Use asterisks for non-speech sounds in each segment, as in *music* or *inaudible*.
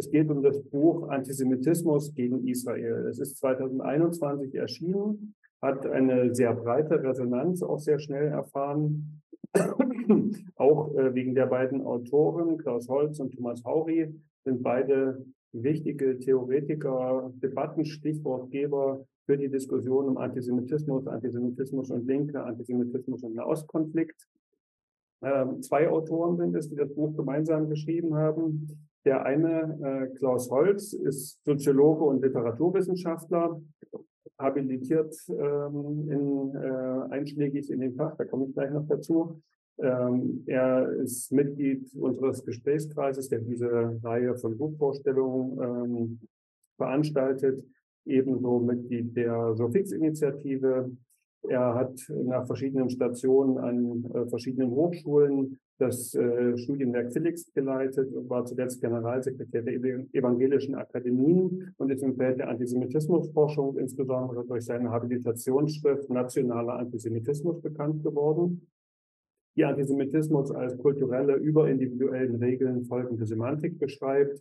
Es geht um das Buch Antisemitismus gegen Israel. Es ist 2021 erschienen, hat eine sehr breite Resonanz auch sehr schnell erfahren. *clears throat* auch äh, wegen der beiden Autoren, Klaus Holz und Thomas Hauri, sind beide wichtige Theoretiker, Debattenstichwortgeber für die Diskussion um Antisemitismus, Antisemitismus und Linke, Antisemitismus und Nahostkonflikt. Ähm, zwei Autoren sind es, die das Buch gemeinsam geschrieben haben. Der eine, äh, Klaus Holz, ist Soziologe und Literaturwissenschaftler, habilitiert ähm, in, äh, einschlägig in dem Fach, da komme ich gleich noch dazu. Ähm, er ist Mitglied unseres Gesprächskreises, der diese Reihe von Buchvorstellungen ähm, veranstaltet, ebenso Mitglied der Sofix-Initiative. Er hat nach verschiedenen Stationen an äh, verschiedenen Hochschulen das äh, Studienwerk Felix geleitet und war zuletzt Generalsekretär der Evangelischen Akademien und ist im Feld der Antisemitismusforschung insbesondere durch seine Habilitationsschrift Nationaler Antisemitismus bekannt geworden. Die Antisemitismus als kulturelle, über individuellen Regeln folgende Semantik beschreibt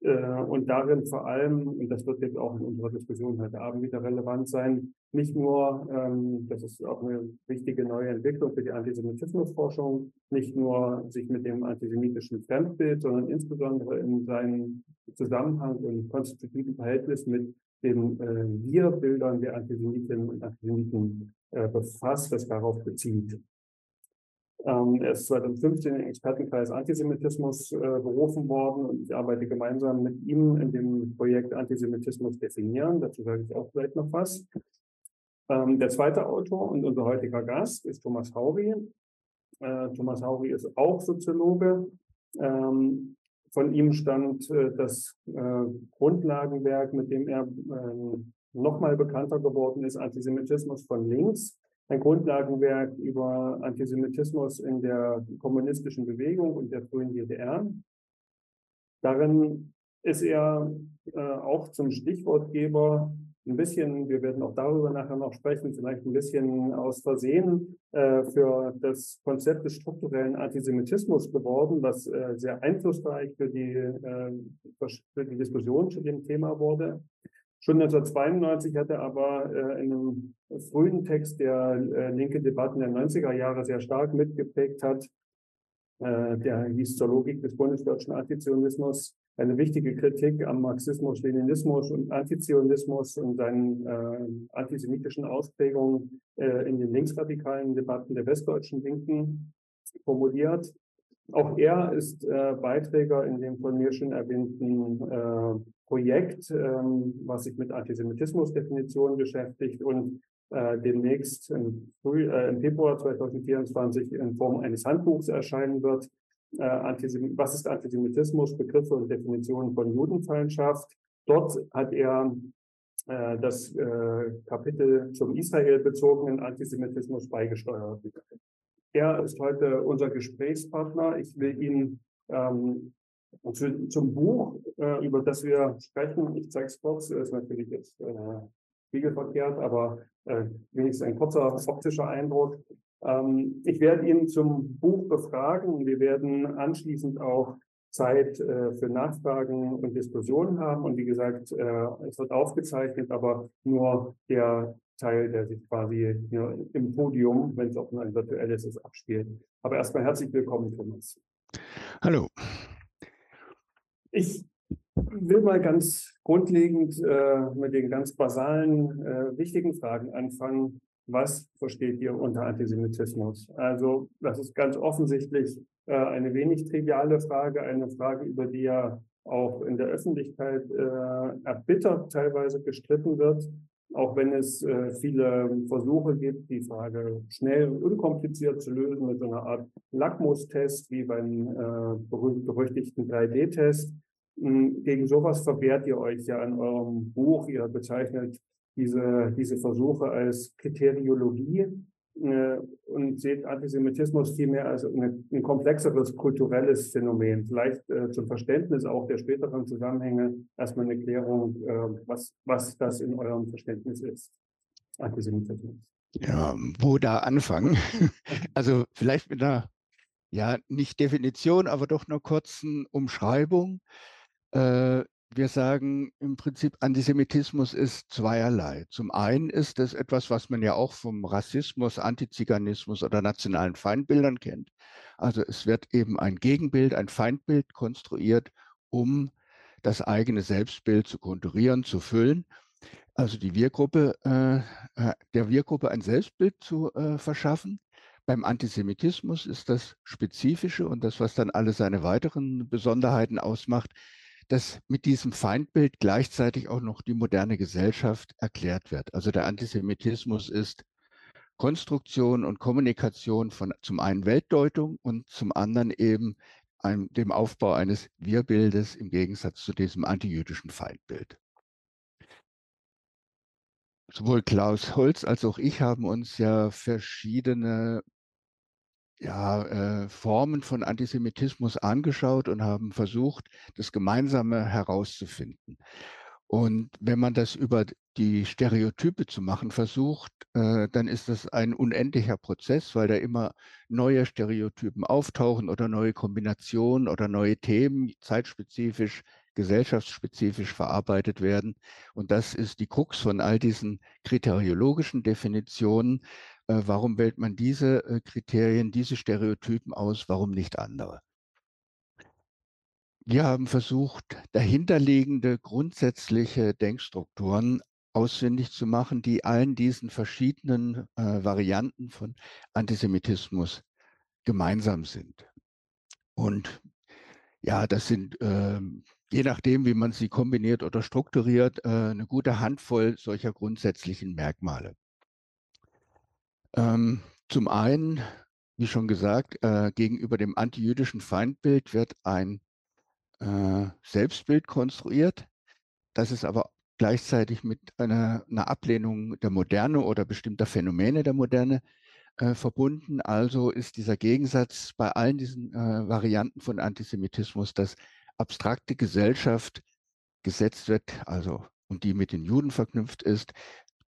und darin vor allem, und das wird jetzt auch in unserer Diskussion heute Abend wieder relevant sein, nicht nur, ähm, das ist auch eine wichtige neue Entwicklung für die Antisemitismusforschung, nicht nur sich mit dem antisemitischen Fremdbild, sondern insbesondere in seinem Zusammenhang und konstitutiven Verhältnis mit den äh, Wir-Bildern der Antisemitinnen und Antisemiten äh, befasst, das darauf bezieht. Ähm, er ist 2015 im Expertenkreis Antisemitismus äh, berufen worden und ich arbeite gemeinsam mit ihm in dem Projekt Antisemitismus definieren. Dazu sage ich auch vielleicht noch was. Ähm, der zweite Autor und unser heutiger Gast ist Thomas Hauri. Äh, Thomas Hauri ist auch Soziologe. Ähm, von ihm stammt äh, das äh, Grundlagenwerk, mit dem er ähm, nochmal bekannter geworden ist, Antisemitismus von links ein Grundlagenwerk über Antisemitismus in der kommunistischen Bewegung und der frühen DDR. Darin ist er äh, auch zum Stichwortgeber ein bisschen, wir werden auch darüber nachher noch sprechen, vielleicht ein bisschen aus Versehen äh, für das Konzept des strukturellen Antisemitismus geworden, was äh, sehr einflussreich für die, äh, für die Diskussion zu dem Thema wurde. Schon 1992 hat er aber äh, in einem frühen Text, der äh, linke Debatten der 90er Jahre sehr stark mitgeprägt hat, äh, der hieß zur Logik des bundesdeutschen Antizionismus, eine wichtige Kritik am Marxismus, Leninismus und Antizionismus und seinen äh, antisemitischen Ausprägungen äh, in den linksradikalen Debatten der westdeutschen Linken formuliert. Auch er ist äh, Beiträger in dem von mir schon erwähnten äh, Projekt, ähm, was sich mit Antisemitismusdefinitionen beschäftigt und äh, demnächst im, Früh, äh, im Februar 2024 in Form eines Handbuchs erscheinen wird. Äh, was ist Antisemitismus? Begriffe und Definitionen von Judenfeindschaft. Dort hat er äh, das äh, Kapitel zum Israel bezogenen Antisemitismus beigesteuert. Er ist heute unser Gesprächspartner. Ich will ihn ähm, zu, zum Buch, äh, über das wir sprechen, ich zeige es kurz, ist natürlich jetzt äh, spiegelverkehrt, aber äh, wenigstens ein kurzer optischer Eindruck. Ähm, ich werde ihn zum Buch befragen und wir werden anschließend auch Zeit äh, für Nachfragen und Diskussionen haben. Und wie gesagt, äh, es wird aufgezeichnet, aber nur der Teil, der sich quasi ja, im Podium, wenn es auch nur ein virtuelles ist, abspielt. Aber erstmal herzlich willkommen, Thomas. Hallo. Ich will mal ganz grundlegend äh, mit den ganz basalen, äh, wichtigen Fragen anfangen. Was versteht ihr unter Antisemitismus? Also das ist ganz offensichtlich äh, eine wenig triviale Frage, eine Frage, über die ja auch in der Öffentlichkeit äh, erbittert teilweise gestritten wird auch wenn es äh, viele Versuche gibt, die Frage schnell und unkompliziert zu lösen mit so einer Art Lackmustest wie beim äh, berüchtigten 3D-Test. Hm, gegen sowas verwehrt ihr euch ja in eurem Buch. Ihr bezeichnet diese, diese Versuche als Kriteriologie äh, und seht Antisemitismus vielmehr als eine, ein komplexeres kulturelles Phänomen. Vielleicht äh, zum Verständnis auch der späteren Zusammenhänge erstmal eine Klärung, äh, was, was das in eurem Verständnis ist. Antisemitismus. Ja, wo da anfangen? *laughs* also vielleicht mit einer, ja, nicht Definition, aber doch einer kurzen Umschreibung. Äh, wir sagen im Prinzip, Antisemitismus ist zweierlei. Zum einen ist es etwas, was man ja auch vom Rassismus, Antiziganismus oder nationalen Feindbildern kennt. Also es wird eben ein Gegenbild, ein Feindbild konstruiert, um das eigene Selbstbild zu konturieren, zu füllen. Also die Wir-Gruppe, äh, äh der Wir-Gruppe ein Selbstbild zu äh, verschaffen. Beim Antisemitismus ist das Spezifische und das, was dann alle seine weiteren Besonderheiten ausmacht, dass mit diesem Feindbild gleichzeitig auch noch die moderne Gesellschaft erklärt wird. Also der Antisemitismus ist Konstruktion und Kommunikation von zum einen Weltdeutung und zum anderen eben einem, dem Aufbau eines Wir-Bildes im Gegensatz zu diesem antijüdischen Feindbild. Sowohl Klaus Holz als auch ich haben uns ja verschiedene ja, äh, Formen von Antisemitismus angeschaut und haben versucht, das Gemeinsame herauszufinden. Und wenn man das über die Stereotype zu machen versucht, äh, dann ist das ein unendlicher Prozess, weil da immer neue Stereotypen auftauchen oder neue Kombinationen oder neue Themen zeitspezifisch, gesellschaftsspezifisch verarbeitet werden. Und das ist die Krux von all diesen kriteriologischen Definitionen, äh, warum wählt man diese äh, Kriterien, diese Stereotypen aus, warum nicht andere? Wir haben versucht, dahinterliegende grundsätzliche Denkstrukturen ausfindig zu machen, die allen diesen verschiedenen äh, Varianten von Antisemitismus gemeinsam sind. Und ja, das sind äh, je nachdem, wie man sie kombiniert oder strukturiert, äh, eine gute Handvoll solcher grundsätzlichen Merkmale. Ähm, zum einen, wie schon gesagt, äh, gegenüber dem antijüdischen Feindbild wird ein äh, Selbstbild konstruiert. Das ist aber gleichzeitig mit einer, einer, Ablehnung der Moderne oder bestimmter Phänomene der Moderne äh, verbunden. Also ist dieser Gegensatz bei allen diesen äh, Varianten von Antisemitismus, dass abstrakte Gesellschaft gesetzt wird, also und die mit den Juden verknüpft ist,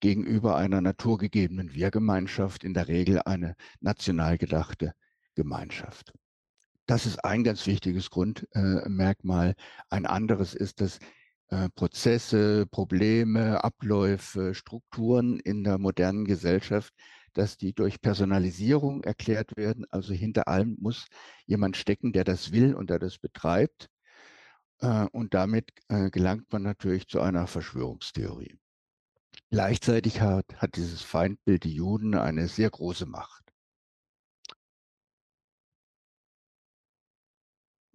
gegenüber einer naturgegebenen Wir-Gemeinschaft, in der Regel eine national gedachte Gemeinschaft. Das ist ein ganz wichtiges Grundmerkmal. ein anderes ist, dass äh, Prozesse, Probleme, Abläufe, Strukturen in der modernen Gesellschaft, dass die durch Personalisierung erklärt werden. Also hinter allem muss jemand stecken, der das will und der das betreibt. Äh, und damit äh, gelangt man natürlich zu einer Verschwörungstheorie. Gleichzeitig hat, hat dieses Feindbild die Juden eine sehr große Macht.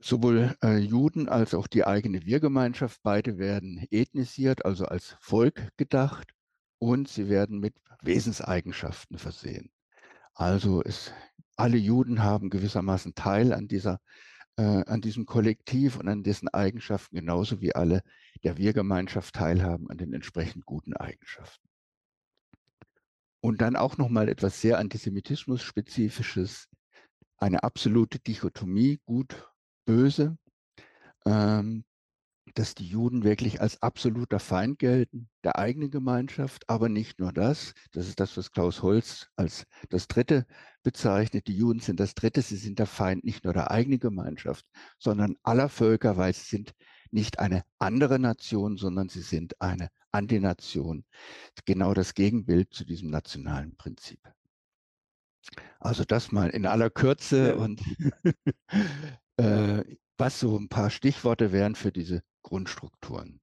Sowohl äh, Juden als auch die eigene Wir-Gemeinschaft, beide werden ethnisiert, also als Volk gedacht und sie werden mit Wesenseigenschaften versehen. Also es, alle Juden haben gewissermaßen Teil an, dieser, äh, an diesem Kollektiv und an dessen Eigenschaften, genauso wie alle der Wir-Gemeinschaft teilhaben an den entsprechend guten Eigenschaften. Und dann auch nochmal etwas sehr Antisemitismus-spezifisches, eine absolute Dichotomie, gut, böse, ähm, dass die Juden wirklich als absoluter Feind gelten, der eigenen Gemeinschaft, aber nicht nur das. Das ist das, was Klaus Holz als das Dritte bezeichnet. Die Juden sind das Dritte, sie sind der Feind nicht nur der eigenen Gemeinschaft, sondern aller Völker, weil sie sind nicht eine andere Nation, sondern sie sind eine Antination. Genau das Gegenbild zu diesem nationalen Prinzip. Also das mal in aller Kürze und *laughs* äh, was so ein paar Stichworte wären für diese Grundstrukturen.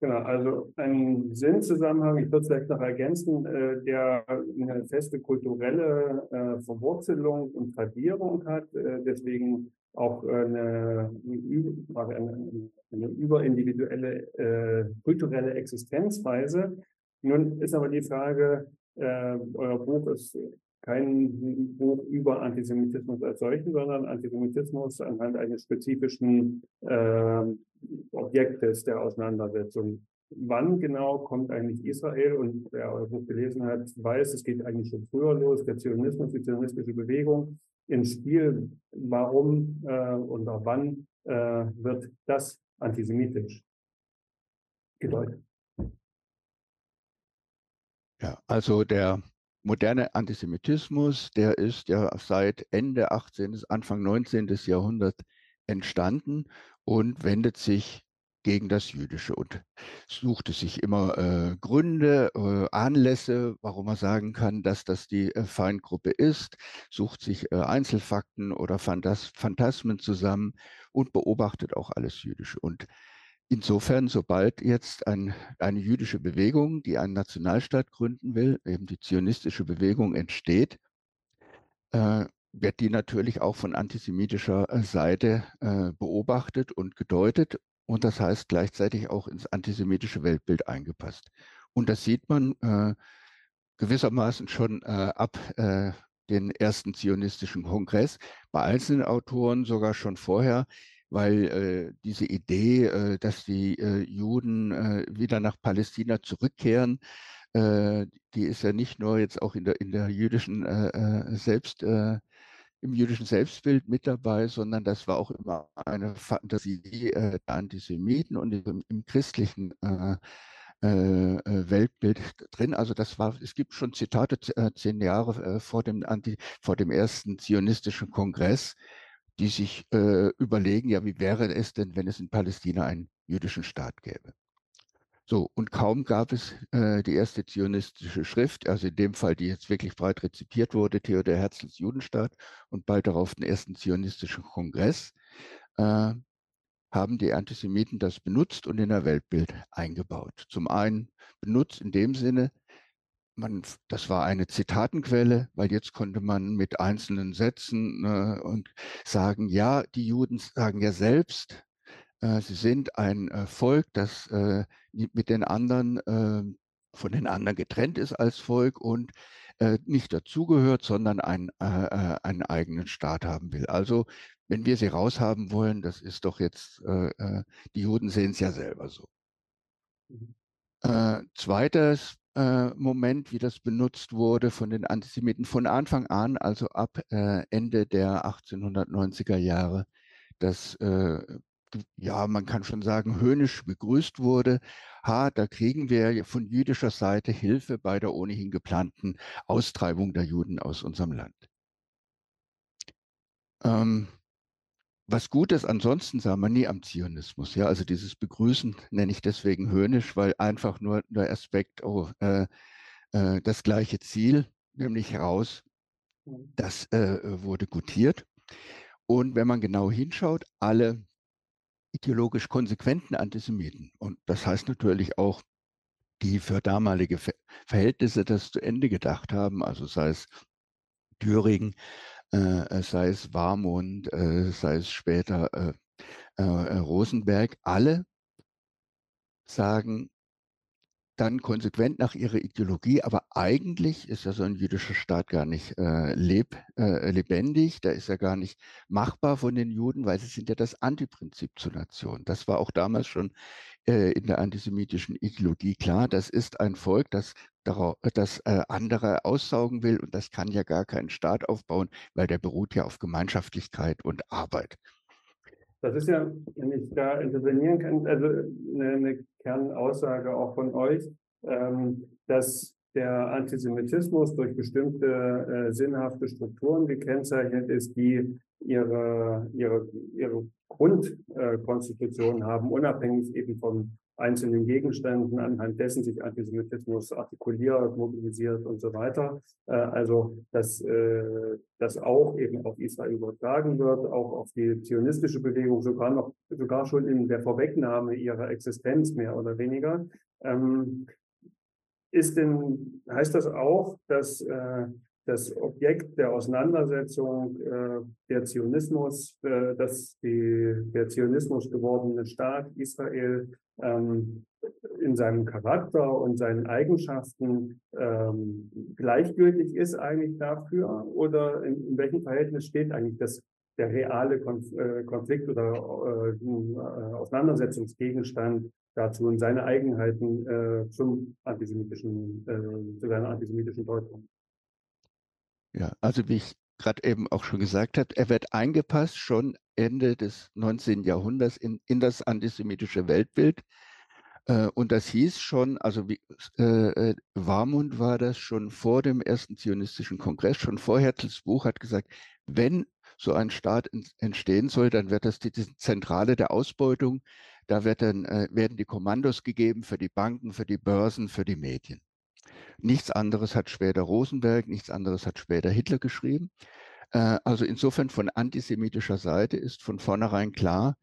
Genau, also ein Sinnzusammenhang, ich würde es vielleicht noch ergänzen, äh, der eine feste kulturelle äh, Verwurzelung und Tradierung hat, äh, deswegen auch eine, eine, eine überindividuelle äh, kulturelle Existenzweise. Nun ist aber die Frage, äh, euer Buch ist kein Buch über Antisemitismus als solchen, sondern Antisemitismus anhand eines spezifischen äh, Objektes der Auseinandersetzung. Wann genau kommt eigentlich Israel und wer euer Buch gelesen hat, weiß, es geht eigentlich schon früher los, der Zionismus, die zionistische Bewegung ins Spiel. Warum äh, und wann äh, wird das antisemitisch gedeutet? Ja, also der moderne Antisemitismus, der ist ja seit Ende 18., Anfang 19. Jahrhundert entstanden und wendet sich gegen das Jüdische und suchte sich immer äh, Gründe, äh, Anlässe, warum man sagen kann, dass das die äh, Feindgruppe ist, sucht sich äh, Einzelfakten oder Phantas Phantasmen zusammen und beobachtet auch alles Jüdische. Und insofern, sobald jetzt ein, eine jüdische Bewegung, die einen Nationalstaat gründen will, eben die zionistische Bewegung entsteht, äh, wird die natürlich auch von antisemitischer äh, Seite äh, beobachtet und gedeutet und das heißt gleichzeitig auch ins antisemitische Weltbild eingepasst. Und das sieht man äh, gewissermaßen schon äh, ab äh, den ersten zionistischen Kongress, bei einzelnen Autoren sogar schon vorher, weil äh, diese Idee, äh, dass die äh, Juden äh, wieder nach Palästina zurückkehren, äh, die ist ja nicht nur jetzt auch in der, in der jüdischen äh, Selbst, im jüdischen Selbstbild mit dabei, sondern das war auch immer eine Fantasie der Antisemiten und im, im christlichen Weltbild drin. Also das war, es gibt schon Zitate zehn Jahre vor dem, Anti, vor dem ersten zionistischen Kongress, die sich äh, überlegen, ja, wie wäre es denn, wenn es in Palästina einen jüdischen Staat gäbe? So, und kaum gab es äh, die erste zionistische Schrift, also in dem Fall, die jetzt wirklich breit rezipiert wurde, Theodor Herzls Judenstaat und bald darauf den ersten zionistischen Kongress, äh, haben die Antisemiten das benutzt und in der Weltbild eingebaut. Zum einen benutzt in dem Sinne, man, das war eine Zitatenquelle, weil jetzt konnte man mit einzelnen Sätzen äh, und sagen, ja, die Juden sagen ja selbst, äh, sie sind ein äh, Volk, das äh, mit den anderen, ähm, von den anderen getrennt ist als Volk und äh, nicht dazugehört, sondern ein, äh, einen eigenen Staat haben will. Also wenn wir sie raushaben wollen, das ist doch jetzt, die Juden sehen es ja selber so. Mhm. zweites äh, Moment, wie das benutzt wurde von den Antisemiten von Anfang an, also ab äh, Ende der 1890er Jahre, dass äh, ja, man kann schon sagen, höhnisch begrüßt wurde. Ha, da kriegen wir von jüdischer Seite Hilfe bei der ohnehin geplanten Austreibung der Juden aus unserem Land. Ähm, was Gutes ansonsten sah man nie am Zionismus. Ja, also dieses Begrüßen nenne ich deswegen höhnisch, weil einfach nur der Aspekt, oh, äh, äh, das gleiche Ziel, nämlich heraus, mhm. das äh, wurde gutiert. Und wenn man genau hinschaut, alle ideologisch konsequenten Antisemiten, und das heißt natürlich auch die für damalige Verhältnisse das zu Ende gedacht haben, also sei es Thüringen, äh, äh, sei es Warmund, äh, sei es später äh, äh, Rosenberg, alle sagen dann konsequent nach ihrer Ideologie, aber eigentlich ist ja so ein jüdischer Staat gar nicht leb, lebendig, der ist ja gar nicht machbar von den Juden, weil sie sind ja das Antiprinzip zur Nation. Das war auch damals schon in der antisemitischen Ideologie klar. Das ist ein Volk, das das äh, andere aussaugen will und das kann ja gar keinen Staat aufbauen, weil der beruht ja auf Gemeinschaftlichkeit und Arbeit. Das ist ja, wenn ich da intervenieren kann, also eine, Kernaussage auch von euch, ähm, dass der Antisemitismus durch bestimmte äh, sinnhafte Strukturen gekennzeichnet ist, die ihre, ihre, ihre Grundkonstitution äh, haben, unabhängig eben von einzelnen Gegenständen, anhand dessen sich Antisemitismus artikuliert, mobilisiert und so weiter. Äh, also, dass äh, das auch eben auf Israel übertragen wird, auch auf die zionistische Bewegung, sogar noch, sogar schon in der Vorwegnahme ihrer Existenz mehr oder weniger. Ähm, ist denn, heißt das auch, dass äh, das Objekt der Auseinandersetzung äh, der Zionismus, äh, dass die, der Zionismus gewordene Staat Israel ähm, in seinem Charakter und seinen Eigenschaften ähm, gleichgültig ist eigentlich dafür oder in, in, welchem Verhältnis steht eigentlich das der reale Konf äh, Konflikt oder äh, Auseinandersetzungsgegenstand dazu und seine Eigenheiten äh, zum antisemitischen, äh, zu seiner antisemitischen Deutung. Ja, also wie ich gerade eben auch schon gesagt habe, er wird eingepasst schon Ende des 19. Jahrhunderts in, in das antisemitische Weltbild. Äh, und das hieß schon, also wie, äh, äh, Warmund war das schon vor dem ersten zionistischen Kongress, schon vor Herzls Buch hat gesagt, wenn so ein Staat entstehen soll, dann wird das die, Zentrale der Ausbeutung Da wird dann, äh, werden die Kommandos gegeben für die Banken, für die Börsen, für die Medien. Nichts anderes hat später Rosenberg, nichts anderes hat später Hitler geschrieben. Äh, also insofern von antisemitischer Seite ist von vornherein klar,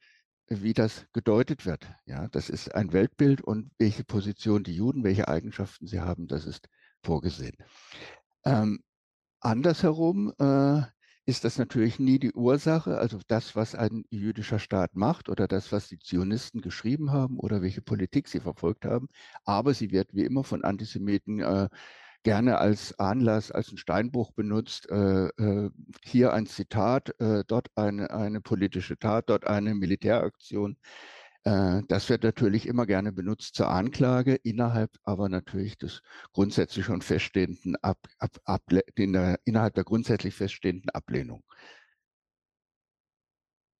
wie das gedeutet wird. Ja, das ist ein Weltbild und welche Position die Juden, welche Eigenschaften sie haben, das ist vorgesehen. Ähm, andersherum äh, ist das natürlich nie die Ursache, also das, was ein jüdischer Staat macht oder das, was die Zionisten geschrieben haben oder welche Politik sie verfolgt haben. Aber sie wird wie immer von Antisemiten äh, gerne als Anlass, als ein Steinbruch benutzt. Äh, äh, hier ein Zitat, äh, dort eine, eine politische Tat, dort eine Militäraktion. Äh, das wird natürlich immer gerne benutzt zur Anklage, innerhalb aber natürlich des grundsätzlich schon feststehenden Ab, Ab, Ab, der, innerhalb der grundsätzlich feststehenden Ablehnung.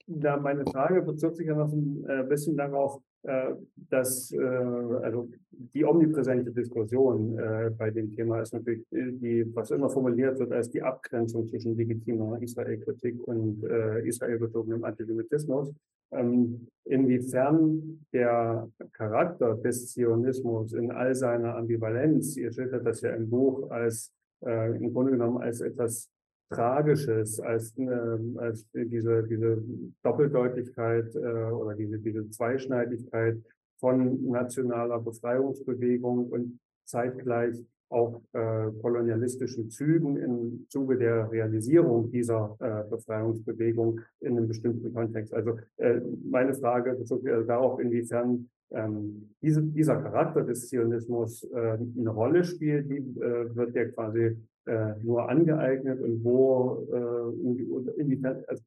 Da meine oh. Frage bezog sich ja noch ein äh, bisschen darauf, äh, dass also die omnipräsente Diskussion bei dem Thema ist natürlich die, was immer formuliert wird als die Abgrenzung zwischen legitimer Israel-Kritik und israelbezogenem Antisemitismus. Ähm, inwiefern der Charakter des Zionismus in all seiner Ambivalenz, ihr schildert das ja im Buch als im Grunde genommen als etwas Tragisches, als, äh, als diese, diese Doppeldeutigkeit äh, oder diese, diese Zweischneidigkeit von nationaler Befreiungsbewegung und zeitgleich auch äh, kolonialistischen Zügen im Zuge der Realisierung dieser äh, Befreiungsbewegung in einem bestimmten Kontext. Also äh, meine Frage bezog sich also darauf, inwiefern ähm, diese, dieser Charakter des Zionismus äh, eine Rolle spielt, die äh, wird ja quasi äh, nur angeeignet und wo äh, inwiefern, also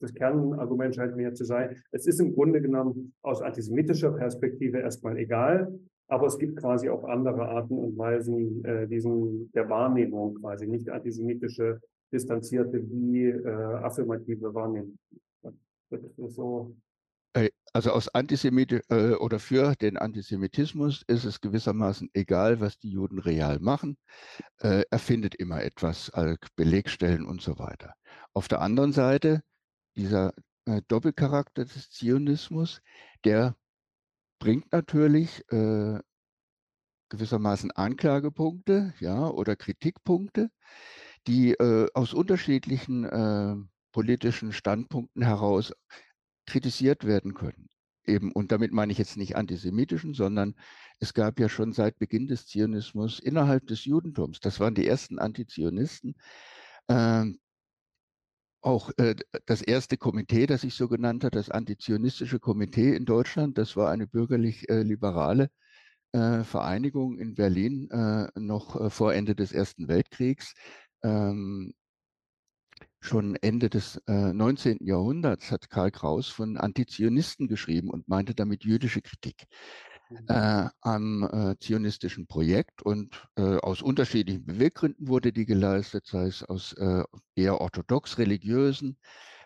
das Kernargument scheint mir zu sein, es ist im Grunde genommen aus antisemitischer Perspektive erstmal egal, aber es gibt quasi auch andere Arten und Weisen äh, diesen, der Wahrnehmung quasi, nicht antisemitische, distanzierte wie äh, affirmative Wahrnehmung. So also aus Antisemit äh, oder für den Antisemitismus ist es gewissermaßen egal, was die Juden real machen. Äh, er findet immer etwas, äh, Belegstellen und so weiter. Auf der anderen Seite, dieser äh, Doppelcharakter des Zionismus, der bringt natürlich äh, gewissermaßen Anklagepunkte ja, oder Kritikpunkte, die aus unterschiedlichen politischen Standpunkten heraus kritisiert werden können. Eben, und damit meine ich jetzt nicht antisemitischen, sondern es gab ja schon seit Beginn des Zionismus innerhalb des Judentums, das waren die ersten Antizionisten, äh, auch äh, das erste Komitee, das ich so genannt habe, das Antizionistische Komitee in Deutschland, das war eine bürgerlich-liberale äh, Vereinigung in Berlin äh, noch äh, vor Ende des Ersten Weltkriegs. Ähm, Schon Ende des äh, 19. Jahrhunderts hat Karl Kraus von Antizionisten geschrieben und meinte damit jüdische Kritik mhm. äh, am äh, zionistischen Projekt. Und äh, aus unterschiedlichen Beweggründen wurde die geleistet, sei es aus äh, eher orthodox-religiösen,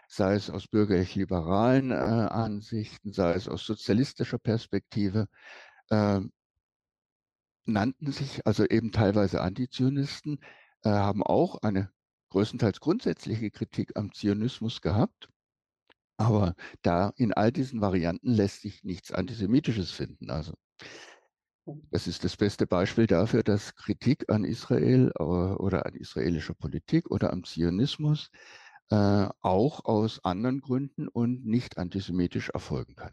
sei es aus bürgerlich-liberalen äh, Ansichten, sei es aus sozialistischer Perspektive ähm, nannten sich also eben teilweise Antizionisten, äh, haben auch eine größtenteils grundsätzliche Kritik am Zionismus gehabt. Aber da in all diesen Varianten lässt sich nichts Antisemitisches finden. Also das ist das beste Beispiel dafür, dass Kritik an Israel äh, oder an israelischer Politik oder am Zionismus äh, auch aus anderen Gründen und nicht antisemitisch erfolgen kann.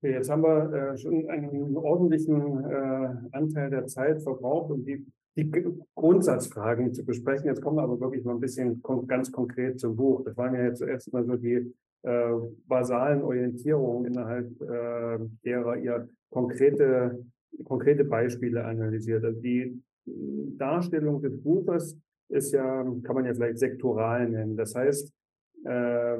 Okay, jetzt haben wir äh, schon einen ordentlichen äh, Anteil der Zeit verbraucht und die die Grundsatzfragen zu besprechen. Jetzt kommen wir aber wirklich mal ein bisschen ganz konkret zum Buch. Das waren ja jetzt zuerst mal so die äh, basalen Orientierungen, innerhalb äh, derer ihr konkrete, konkrete Beispiele analysiert. Also die Darstellung des Buches ist ja, kann man ja vielleicht sektoral nennen. Das heißt, äh,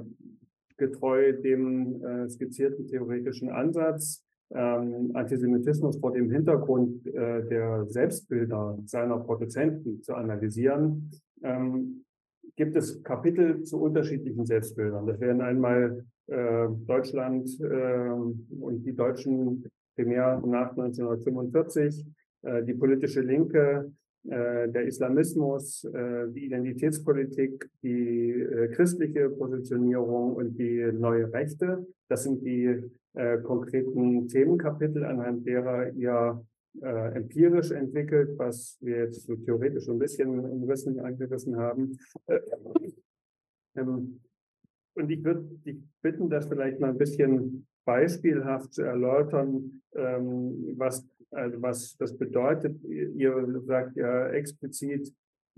getreu dem äh, skizzierten theoretischen Ansatz ähm, Antisemitismus vor dem Hintergrund äh, der Selbstbilder seiner Produzenten zu analysieren, ähm, gibt es Kapitel zu unterschiedlichen Selbstbildern. Das wären einmal äh, Deutschland äh, und die Deutschen primär nach 1945, äh, die politische Linke der Islamismus, äh, die Identitätspolitik, die äh, christliche Positionierung und die neue Rechte. Das sind die konkreten Themenkapitel, anhand derer ihr empirisch entwickelt, was wir jetzt so theoretisch ein bisschen umrissen, angerissen haben. Ähm, und ich würde dich bitten, das vielleicht mal ein bisschen beispielhaft zu erläutern, ähm, was also was das bedeutet. Ihr sagt ja explizit,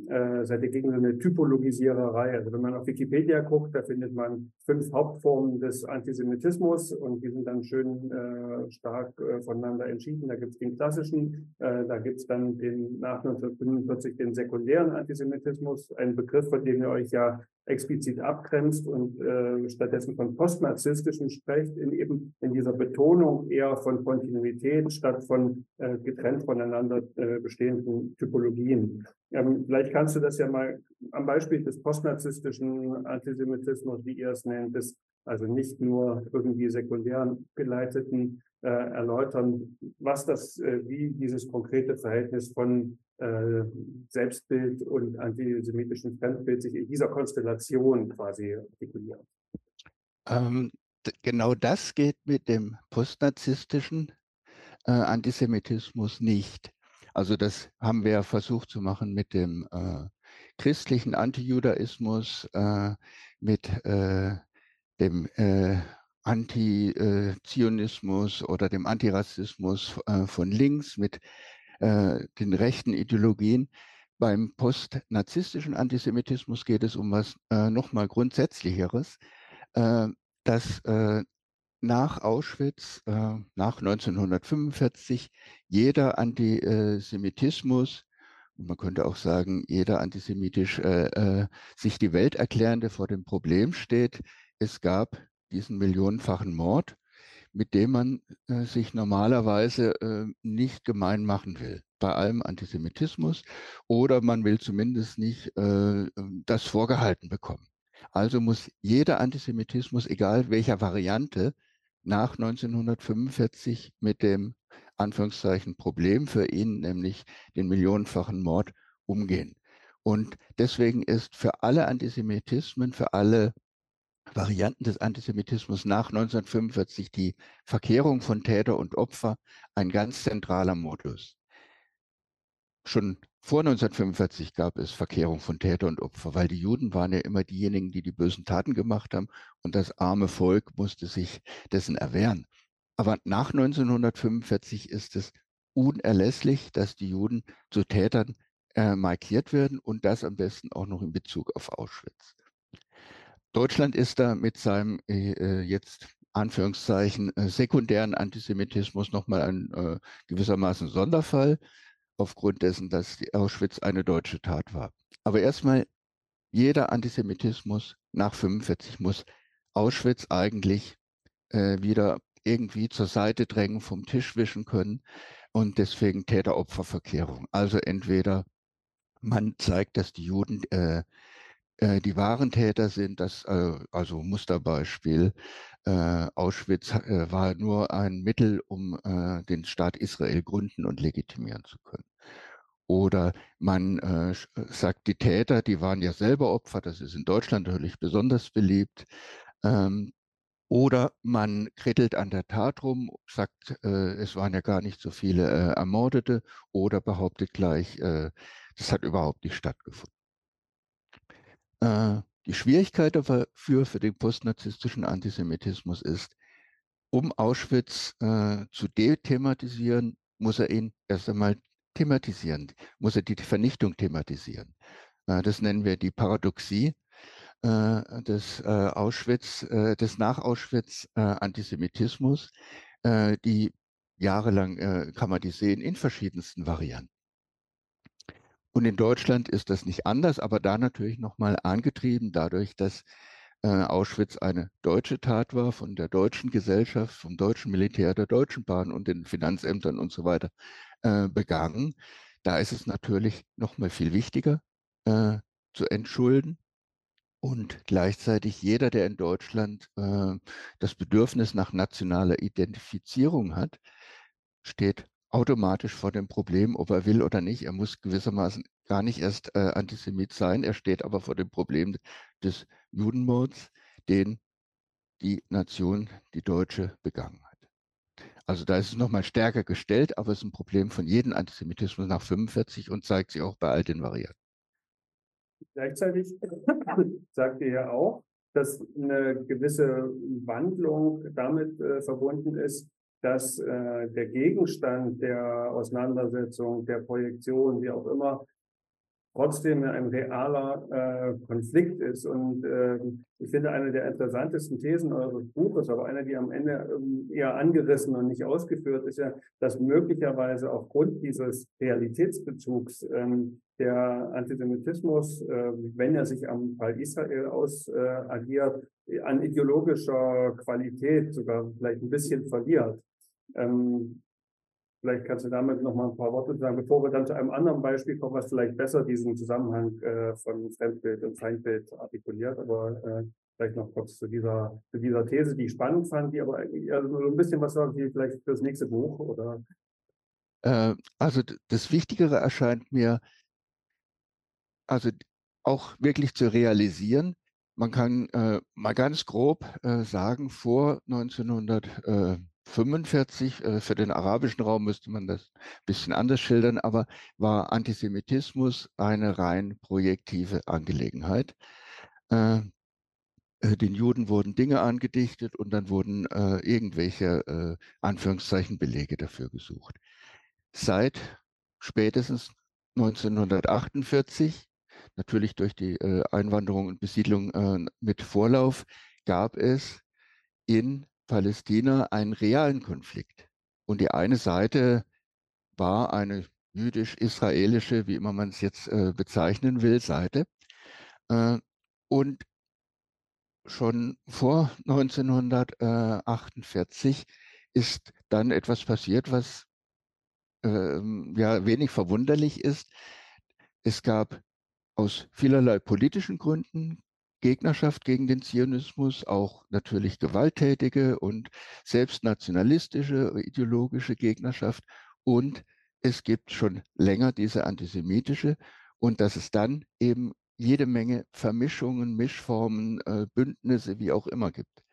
äh, seid ihr gegen eine Typologisiererei. Also wenn man auf Wikipedia guckt, da findet man fünf Hauptformen des Antisemitismus und die sind dann schön äh, stark äh, voneinander entschieden. Da gibt es den klassischen, äh, da gibt es dann den nach 1945 den sekundären Antisemitismus, ein Begriff, von dem ihr euch ja explizit abgrenzt und äh, stattdessen von postnarzisstischen spricht, in eben in dieser Betonung eher von Kontinuität statt von äh, getrennt voneinander äh, bestehenden Typologien. Ähm, vielleicht kannst du das ja mal am Beispiel des postnarzisstischen Antisemitismus, wie ihr es nennt, des also nicht nur irgendwie sekundär geleiteten, äh, erläutern, was das, äh, wie dieses konkrete Verhältnis von äh, Selbstbild und antisemitischen Fremdbild sich in dieser Konstellation quasi artikuliert. Ähm, genau das geht mit dem postnarzisstischen äh, Antisemitismus nicht. Also das haben wir versucht zu machen mit dem äh, christlichen Antijudaismus, äh, mit äh, dem äh, Anti-Zionismus oder dem Antirassismus äh, von links, mit äh, den rechten Ideologien. Beim postnarzisstischen Antisemitismus geht es um was äh, nochmal Grundsätzlicheres, äh, dass äh, nach Auschwitz, äh, nach 1945, jeder Antisemitismus, man könnte auch sagen, jeder antisemitisch sich die Welt erklärende vor dem Problem steht. Es gab diesen millionenfachen Mord mit dem man äh, sich normalerweise äh, nicht gemein machen will, bei allem Antisemitismus, oder man will zumindest nicht äh, das vorgehalten bekommen. Also muss jeder Antisemitismus, egal welcher Variante, nach 1945 mit dem Anführungszeichen Problem für ihn, nämlich den millionenfachen Mord, umgehen. Und deswegen ist für alle Antisemitismen, für alle Varianten des Antisemitismus nach 1945 die Verkehrung von Täter und Opfer ein ganz zentraler Modus. Schon vor 1945 gab es Verkehrung von Täter und Opfer, weil die Juden waren ja immer diejenigen, die die bösen Taten gemacht haben und das arme Volk musste sich dessen erwehren. Aber nach 1945 ist es unerlässlich, dass die Juden zu Tätern äh, markiert werden und das am besten auch noch in Bezug auf Auschwitz. Deutschland ist da mit seinem äh, äh, jetzt Anführungszeichen äh, sekundären Antisemitismus nochmal ein äh, gewissermaßen Sonderfall, aufgrund dessen, dass Auschwitz eine deutsche Tat war. Aber erstmal, jeder Antisemitismus nach 45 muss Auschwitz eigentlich äh, wieder irgendwie zur Seite drängen, vom Tisch wischen können und deswegen Täter-Opfer-Verkehrung. Also entweder man zeigt, dass die Juden äh, äh, die wahren Täter sind, das äh, also Musterbeispiel, äh, Auschwitz äh, war nur ein Mittel, um äh, den Staat Israel gründen und legitimieren zu können. Oder man äh, sagt, die Täter, die waren ja selber Opfer, das ist in Deutschland natürlich besonders beliebt. Ähm, oder man krittelt an der Tat rum, sagt, es waren ja gar nicht so viele Ermordete oder behauptet gleich, das hat überhaupt nicht stattgefunden. Äh, die Schwierigkeit dafür für den postnarzisstischen Antisemitismus ist, um Auschwitz äh, zu dethematisieren, muss er ihn erst einmal thematisieren, muss er die Vernichtung thematisieren. Äh, das nennen wir die Paradoxie äh, des äh, Auschwitz, äh, des Nach-Auschwitz-Antisemitismus, die jahrelang kann man die sehen in verschiedensten Varianten. Und in Deutschland ist das nicht anders, aber da natürlich nochmal angetrieben dadurch, dass äh, Auschwitz eine deutsche Tat war, von der deutschen Gesellschaft, vom deutschen Militär, der Deutschen Bahn und den Finanzämtern und so weiter äh, begangen. Da ist es natürlich nochmal viel wichtiger äh, zu entschulden. Und gleichzeitig jeder, der in Deutschland äh, das Bedürfnis nach nationaler Identifizierung hat, steht automatisch vor dem Problem, ob er will oder nicht. Er muss gewissermaßen gar nicht erst äh, Antisemit sein. Er steht aber vor dem Problem des Judenmords, den die Nation, die Deutsche, begangen hat. Also da ist es nochmal stärker gestellt, aber es ist ein Problem von jedem Antisemitismus nach 45 und zeigt sich auch bei all den Varianten. Gleichzeitig *coughs* sagt ihr ja auch, dass eine gewisse Wandlung damit äh, verbunden ist, dass äh, der Gegenstand der Auseinandersetzung, der Projektion, wie auch immer, trotzdem ein realer äh, Konflikt ist. Und äh, ich finde, eine der interessantesten Thesen eures Buches, aber eine, die am Ende ähm, eher angerissen und nicht ausgeführt ist, ja, dass möglicherweise aufgrund dieses Realitätsbezugs ähm, der Antisemitismus, äh, wenn er sich am Fall Israel ausagiert, äh, an ideologischer Qualität sogar vielleicht ein bisschen verliert. Ähm, Vielleicht kannst du damit noch mal ein paar Worte sagen, bevor wir dann zu einem anderen Beispiel kommen, was vielleicht besser diesen Zusammenhang äh, von Fremdbild und Feindbild artikuliert. Aber äh, vielleicht noch kurz zu dieser, zu dieser These, die ich spannend fand, die aber also nur ein bisschen was sagen, vielleicht für das nächste Buch oder. Äh, also das Wichtigere erscheint mir, also auch wirklich zu realisieren, man kann äh, mal ganz grob äh, sagen, vor 1900, 1945, äh, für den arabischen Raum müsste man das ein bisschen anders schildern, aber war Antisemitismus eine rein projektive Angelegenheit. Äh, äh, den Juden wurden Dinge angedichtet und dann wurden irgendwelche Anführungszeichen Belege dafür gesucht. Seit spätestens 1948, natürlich durch die Einwanderung und Besiedlung mit Vorlauf, gab es in Palästina einen realen Konflikt. Und die eine Seite war eine jüdisch-israelische, wie immer man es jetzt äh, bezeichnen will, Seite. Äh, und schon vor 1948 ist dann etwas passiert, was äh, ja wenig verwunderlich ist. Es gab aus vielerlei politischen Gründen Gegnerschaft gegen den Zionismus, auch natürlich gewalttätige und selbst nationalistische, ideologische Gegnerschaft. Und es gibt schon länger diese antisemitische und dass es dann eben jede Menge Vermischungen, Mischformen, äh, Bündnisse, wie auch immer gibt.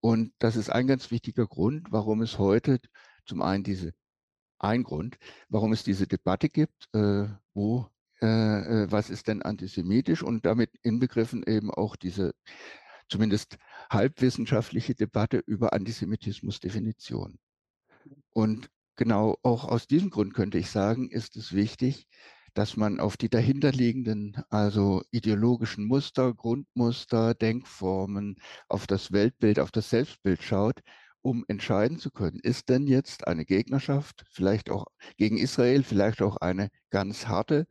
Und das ist ein ganz wichtiger Grund, warum es heute zum einen diese, ein Grund, warum es diese Debatte gibt, äh, wo äh, äh, was ist denn antisemitisch und damit inbegriffen eben auch diese zumindest halbwissenschaftliche Debatte über Antisemitismusdefinition. Und genau auch aus diesem Grund könnte ich sagen, ist es wichtig, dass man auf die dahinterliegenden, also ideologischen Muster, Grundmuster, Denkformen, auf das Weltbild, auf das Selbstbild schaut, um entscheiden zu können, ist denn jetzt eine Gegnerschaft, vielleicht auch gegen Israel, vielleicht auch eine ganz harte,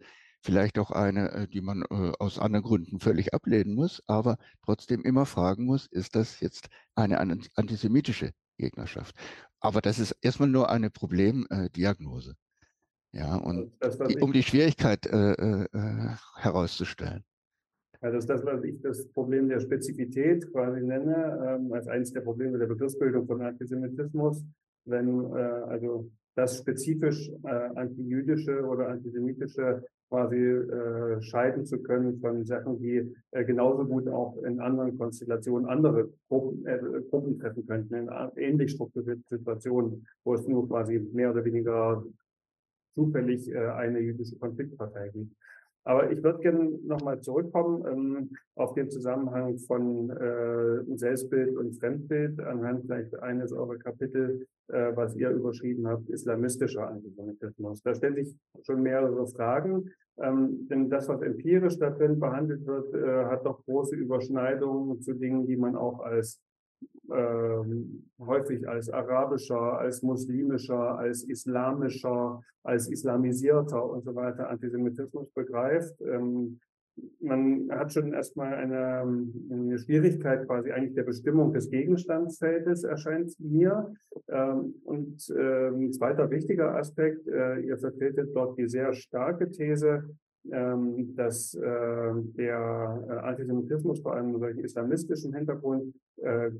vielleicht auch eine, äh, die man äh, aus anderen Gründen völlig ablehnen muss, aber trotzdem immer fragen muss, ist das jetzt eine antisemitische Gegnerschaft? Aber das ist erstmal nur eine Problemdiagnose. Ja, und das, die, um die Schwierigkeit äh, äh, herauszustellen. Ja, das ist das, was ich das Problem der Spezifität quasi nenne, ähm, als eines der Probleme der Begriffsbildung von Antisemitismus. Wenn äh, also das spezifisch äh, antijüdische oder antisemitische quasi äh, scheiden zu können von Sachen, die äh, genauso gut auch in anderen Konstellationen andere Gruppen, äh, Gruppen treffen könnten, in ähnlich strukturierten Situationen, wo es nur quasi mehr oder weniger zufällig äh, eine jüdische Konfliktpartei gibt. Aber ich würde gerne nochmal zurückkommen ähm, auf den Zusammenhang von äh, Selbstbild und Fremdbild anhand vielleicht eines eurer Kapitel, äh, was ihr überschrieben habt, islamistischer Antisemitismus. Da stelle ich schon mehrere Fragen, ähm, denn das, was empirisch da drin behandelt wird, äh, hat doch große Überschneidungen zu Dingen, die man auch als ähm, häufig als arabischer, als muslimischer, als islamischer, als islamisierter und so weiter Antisemitismus begreift. Ähm, man hat schon erstmal eine, eine, Schwierigkeit quasi eigentlich der Bestimmung des Gegenstandsfeldes, erscheint mir. Ähm, und ein zweiter wichtiger Aspekt, äh, ihr vertretet dort die sehr starke These, ähm, dass äh, der äh, Antisemitismus vor allem durch islamistischen Hintergrund äh,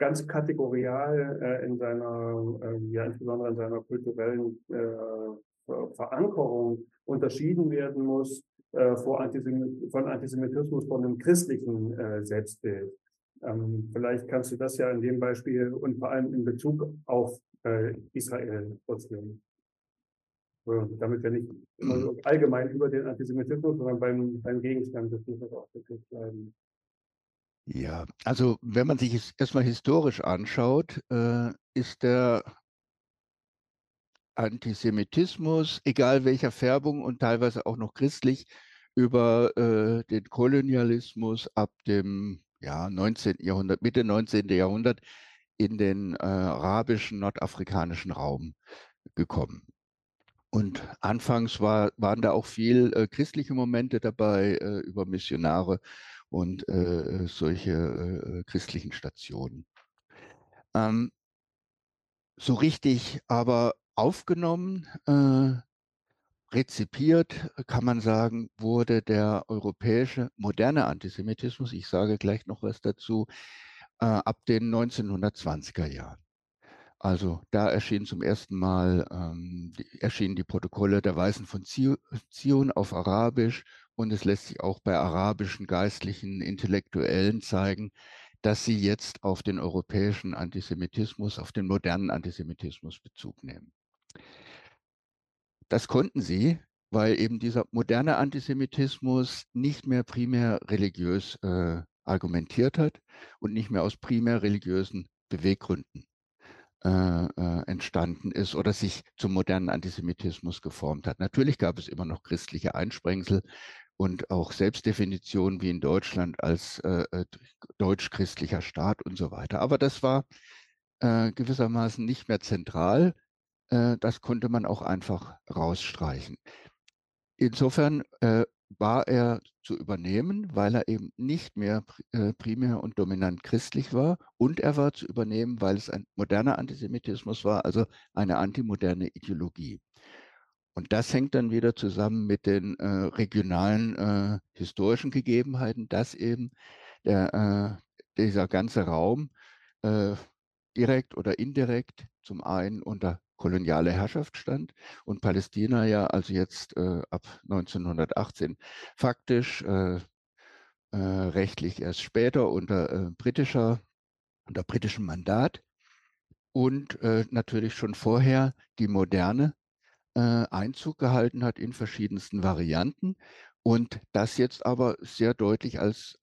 ganz kategorial äh, in seiner, äh, ja insbesondere in seiner kulturellen äh, Verankerung unterschieden werden muss äh, vor Antisemit von Antisemitismus von einem christlichen äh, Selbstbild. Ähm, vielleicht kannst du das ja in dem Beispiel und vor allem in Bezug auf äh, Israel erzählen. So, damit wir nicht immer so allgemein über den Antisemitismus, sondern beim, beim Gegenstand des Buches auch bleiben. Ja, also wenn man sich es erstmal historisch anschaut, äh, ist der Antisemitismus, egal welcher Färbung und teilweise auch noch christlich, über äh, den Kolonialismus ab dem ja, 19. Jahrhundert, Mitte 19. Jahrhundert in den äh, arabischen, nordafrikanischen Raum gekommen. Und anfangs war, waren da auch viel äh, christliche Momente dabei äh, über Missionare und äh, solche äh, christlichen Stationen. Ähm, so richtig aber aufgenommen, äh, rezipiert, kann man sagen, wurde der europäische moderne Antisemitismus, ich sage gleich noch was dazu, äh, ab den 1920er Jahren. Also da erschienen zum ersten Mal ähm, die, erschienen die Protokolle der Weisen von Zion auf Arabisch und es lässt sich auch bei arabischen geistlichen Intellektuellen zeigen, dass sie jetzt auf den europäischen Antisemitismus, auf den modernen Antisemitismus Bezug nehmen. Das konnten sie, weil eben dieser moderne Antisemitismus nicht mehr primär religiös äh, argumentiert hat und nicht mehr aus primär religiösen Beweggründen äh, äh, entstanden ist oder sich zum modernen Antisemitismus geformt hat. Natürlich gab es immer noch christliche Einsprengsel und auch Selbstdefinitionen wie in Deutschland als äh, äh deutsch-christlicher Staat und so weiter. Aber das war äh, gewissermaßen nicht mehr zentral. Äh, das konnte man auch einfach rausstreichen. Insofern war er zu übernehmen, weil er eben nicht mehr äh, primär und dominant christlich war. Und er war zu übernehmen, weil es ein moderner Antisemitismus war, also eine antimoderne Ideologie. Und das hängt dann wieder zusammen mit den äh, regionalen äh, historischen Gegebenheiten, dass eben der, äh, dieser ganze Raum äh, direkt oder indirekt zum einen unter koloniale Herrschaft stand und Palästina ja also jetzt äh, ab 1918 faktisch äh, rechtlich erst später unter britischer unter britischem Mandat und natürlich schon vorher die moderne äh, Einzug gehalten hat in verschiedensten Varianten und das jetzt aber sehr deutlich als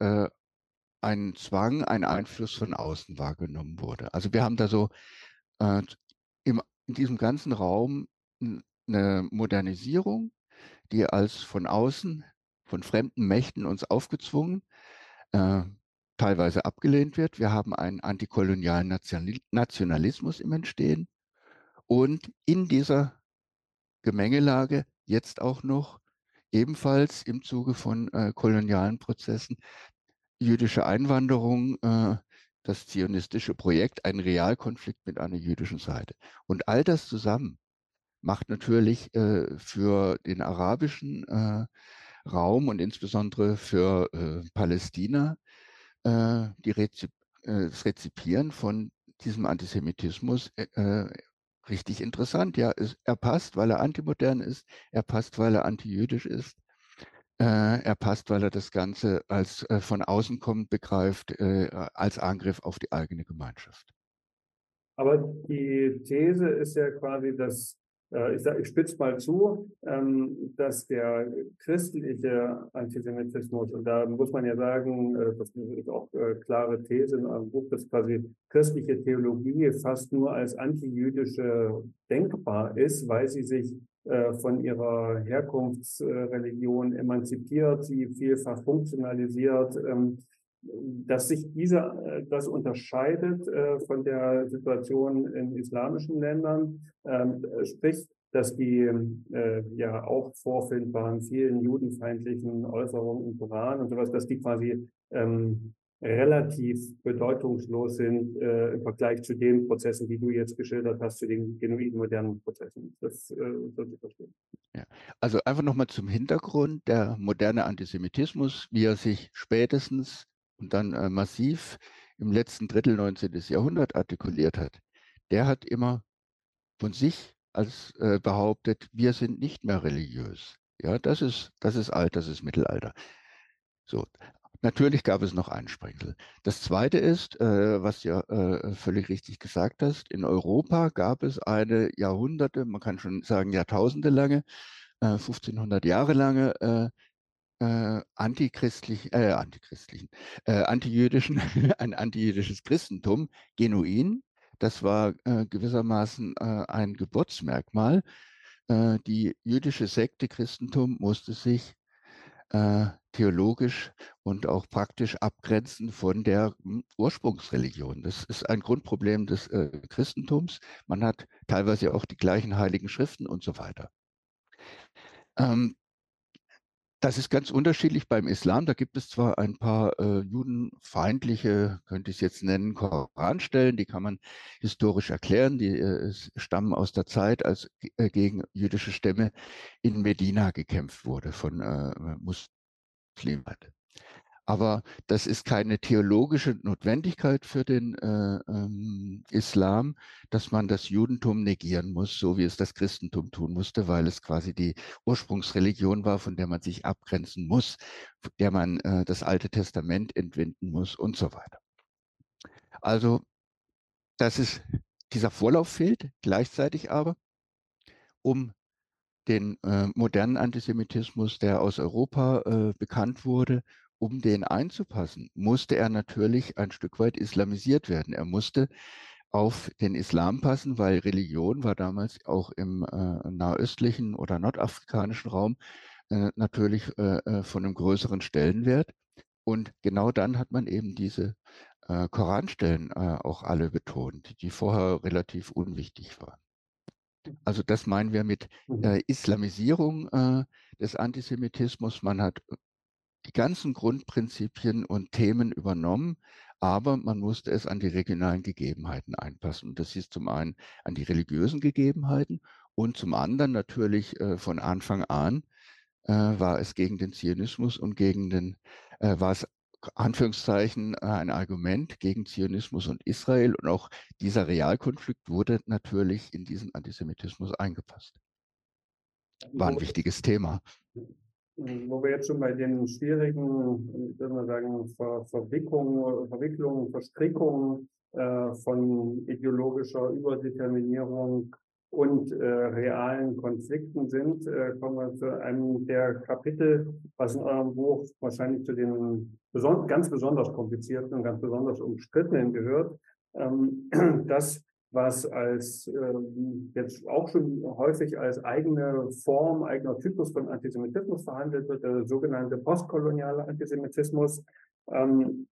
ein Zwang, ein Einfluss von außen wahrgenommen wurde. Also wir haben da so äh, im in diesem ganzen Raum eine Modernisierung, die als von außen, von fremden Mächten uns aufgezwungen, äh, teilweise abgelehnt wird. Wir haben einen antikolonialen Nationalismus im Entstehen und in dieser Gemengelage jetzt auch noch ebenfalls im Zuge von äh, kolonialen Prozessen jüdische Einwanderung, äh, das zionistische Projekt einen Realkonflikt mit einer jüdischen Seite. Und all das zusammen macht natürlich äh, für den arabischen äh, Raum und insbesondere für äh, Palästina äh, die Rezip das Rezipieren von diesem Antisemitismus richtig interessant. Ja, es, er passt, weil er antimodern ist, er passt, weil er antijüdisch ist äh, er passt, weil er das Ganze als äh, von außen kommt begreift, äh, als Angriff auf die eigene Gemeinschaft. Aber die These ist ja quasi, dass, ich, sag, ich spitze mal zu, ähm, dass der christliche Antisemitismus, und da muss man ja sagen, äh, das ist auch äh, klare These in einem Buch, dass quasi christliche Theologie fast nur als antijüdische denkbar ist, weil sie sich äh, von ihrer Herkunftsreligion emanzipiert, sie vielfach funktionalisiert, ähm, dass sich diese, äh, das unterscheidet äh, von der Situation in islamischen Ländern, ähm, sprich, dass die ja auch vorfindbaren vielen judenfeindlichen Äußerungen im Koran und sowas, dass die quasi ähm, relativ bedeutungslos sind äh, im Vergleich zu den Prozessen, die du jetzt geschildert hast, zu den genuin modernen Prozessen. Das äh, sollte verstehen. Ja. Also einfach nochmal zum Hintergrund, der moderne Antisemitismus, wie er sich spätestens und dann äh, massiv im letzten Drittel 19. Jahrhundert artikuliert hat, der hat immer von sich als äh, behauptet, wir sind nicht mehr religiös. Ja, das ist, das ist alt, das ist Mittelalter. So, natürlich gab es noch Einsprengsel. Das zweite ist, äh, was du ja äh, völlig richtig gesagt hast, in Europa gab es eine Jahrhunderte, man kann schon sagen Jahrtausende lange, 1500 äh, Jahre lange äh, äh, antichristlich, äh, antichristlichen, äh, antijüdischen, *laughs* ein antijüdisches Christentum, genuin. Das war äh, gewissermaßen äh, ein Geburtsmerkmal. Äh, die jüdische Sekte Christentum musste sich äh, theologisch und auch praktisch abgrenzen von der hm, Ursprungsreligion. Das ist ein Grundproblem des äh, Christentums. Man hat teilweise auch die gleichen heiligen Schriften und so weiter. Ähm, das ist ganz unterschiedlich beim Islam. Da gibt es zwar ein paar äh, judenfeindliche, könnte ich es jetzt nennen, Koranstellen, die kann man historisch erklären. Die äh, stammen aus der Zeit, als äh, gegen jüdische Stämme in Medina gekämpft wurde von äh, Muslimen. Aber das ist keine theologische Notwendigkeit für den äh, ähm, Islam, dass man das Judentum negieren muss, so wie es das Christentum tun musste, weil es quasi die Ursprungsreligion war, von der man sich abgrenzen muss, der man äh, das Alte Testament entwinden muss und so weiter. Also, das ist, dieser Vorlauf fehlt, gleichzeitig aber, um den äh, modernen Antisemitismus, der aus Europa äh, bekannt wurde, um den einzupassen, musste er natürlich ein Stück weit islamisiert werden. Er musste auf den Islam passen, weil Religion war damals auch im äh, nahöstlichen oder nordafrikanischen Raum äh, natürlich äh, äh von einem größeren Stellenwert. Und genau dann hat man eben diese äh, Koranstellen äh, auch alle betont, die vorher relativ unwichtig waren. Also das meinen wir mit mhm. Islamisierung des Antisemitismus. Man hat die ganzen Grundprinzipien und Themen übernommen, aber man musste es an die regionalen Gegebenheiten einpassen. Und das ist zum einen an die religiösen Gegebenheiten und zum anderen natürlich äh, von Anfang an äh, war es gegen den Zionismus und gegen den, äh, war es Anführungszeichen äh, ein Argument gegen Zionismus und Israel. Und auch dieser Realkonflikt wurde natürlich in diesen Antisemitismus eingepasst. War ein wichtiges Thema wo wir jetzt schon bei den schwierigen, ich würde mal sagen, Ver Verwicklungen, Verwicklungen, Verstrickungen äh, von ideologischer Überdeterminierung und äh, realen Konflikten sind, äh, kommen wir zu einem der Kapitel, was in eurem Buch wahrscheinlich zu den beson ganz besonders komplizierten und ganz besonders umstrittenen gehört. Ähm, *clears throat* das was als ähm, jetzt auch schon häufig als eigene Form, eigener Typus von Antisemitismus verhandelt wird, der sogenannte postkoloniale Antisemitismus. Ähm,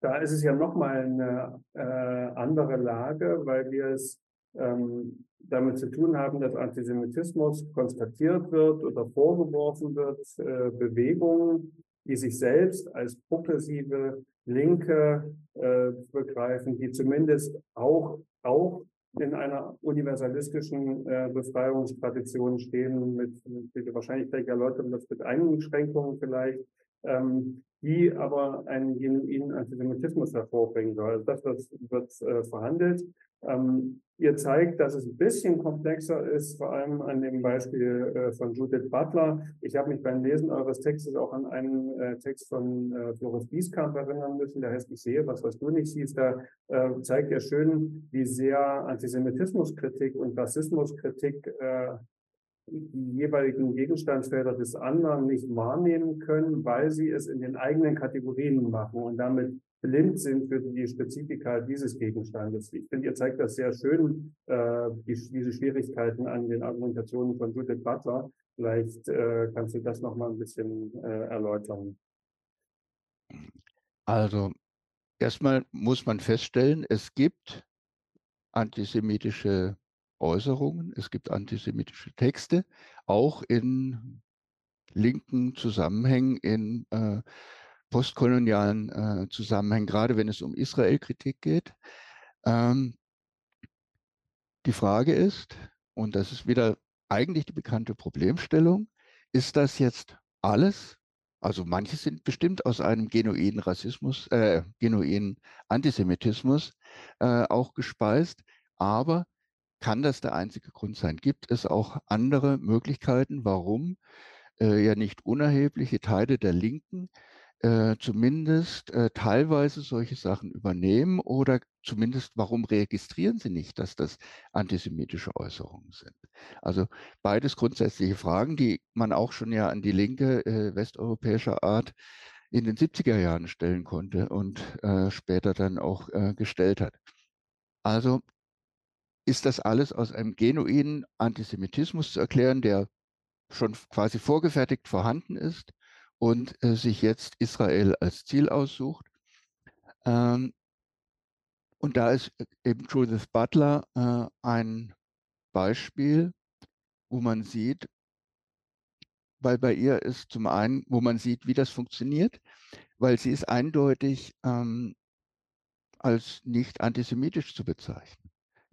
da ist es ja nochmal eine äh, andere Lage, weil wir es ähm, damit zu tun haben, dass Antisemitismus konstatiert wird oder vorgeworfen wird, äh, Bewegungen, die sich selbst als progressive Linke äh, begreifen, die zumindest auch auch in einer universalistischen äh, Befreiungstradition stehen, mit, mit wahrscheinlich gleich erläutern das mit Einschränkungen vielleicht, ähm, die aber einen genuinen Antisemitismus hervorbringen soll. Also das wird, wird äh, verhandelt. Ähm, ihr zeigt, dass es ein bisschen komplexer ist, vor allem an dem Beispiel äh, von Judith Butler. Ich habe mich beim Lesen eures Textes auch an einen äh, Text von äh, Floris Bieskamp erinnern müssen, der heißt Ich sehe was, was du nicht siehst. Da äh, zeigt er schön, wie sehr Antisemitismuskritik und Rassismuskritik äh, die jeweiligen Gegenstandsfelder des anderen nicht wahrnehmen können, weil sie es in den eigenen Kategorien machen und damit blind sind für die Spezifika dieses Gegenstandes. Ich finde, ihr zeigt das sehr schön, äh, die, diese Schwierigkeiten an den Argumentationen von Judith Butler. Vielleicht äh, kannst du das noch mal ein bisschen äh, erläutern. Also erstmal muss man feststellen, es gibt antisemitische Äußerungen, es gibt antisemitische Texte, auch in linken Zusammenhängen, in äh, postkolonialen äh, Zusammenhängen, gerade wenn es um Israel-Kritik geht. Ähm, die Frage ist, und das ist wieder eigentlich die bekannte Problemstellung, ist das jetzt alles also manche sind bestimmt aus einem genuinen Rassismus, äh, genuinen Antisemitismus äh, auch gespeist, aber kann das der einzige Grund sein? Gibt es auch andere Möglichkeiten, warum äh, ja nicht unerhebliche Teile der Linken äh, zumindest äh, teilweise solche Sachen übernehmen oder zumindest warum registrieren sie nicht, dass das antisemitische Äußerungen sind? Also beides grundsätzliche Fragen, die man auch schon ja an die Linke äh, westeuropäischer Art in den 70er Jahren stellen konnte und äh, später dann auch äh, gestellt hat. Also ist das alles aus einem genuinen Antisemitismus zu erklären, der schon quasi vorgefertigt vorhanden ist und äh, sich jetzt Israel als Ziel aussucht. Ähm, und da ist äh, eben Judith Butler äh, ein Beispiel, wo man sieht, weil bei ihr ist zum einen, wo man sieht, wie das funktioniert, weil sie ist eindeutig ähm, als nicht antisemitisch zu bezeichnen.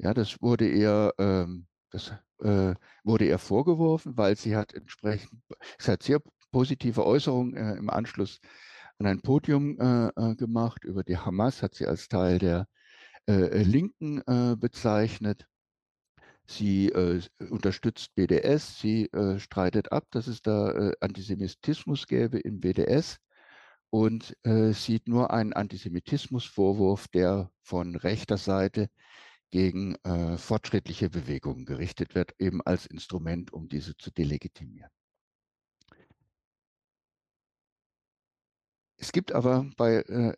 Ja, das wurde ihr, ähm, das äh, wurde ihr vorgeworfen, weil sie hat entsprechend, sie hat sehr positive Äußerungen äh, im Anschluss an ein Podium äh, äh gemacht über die Hamas, hat sie als Teil der äh, äh, Linken bezeichnet. Sie unterstützt BDS, sie streitet ab, dass es da Antisemitismus gäbe im BDS und sieht nur einen Antisemitismusvorwurf, der von rechter Seite gegen äh, fortschrittliche Bewegungen gerichtet wird, eben als Instrument, um diese zu delegitimieren. Es gibt aber bei, äh,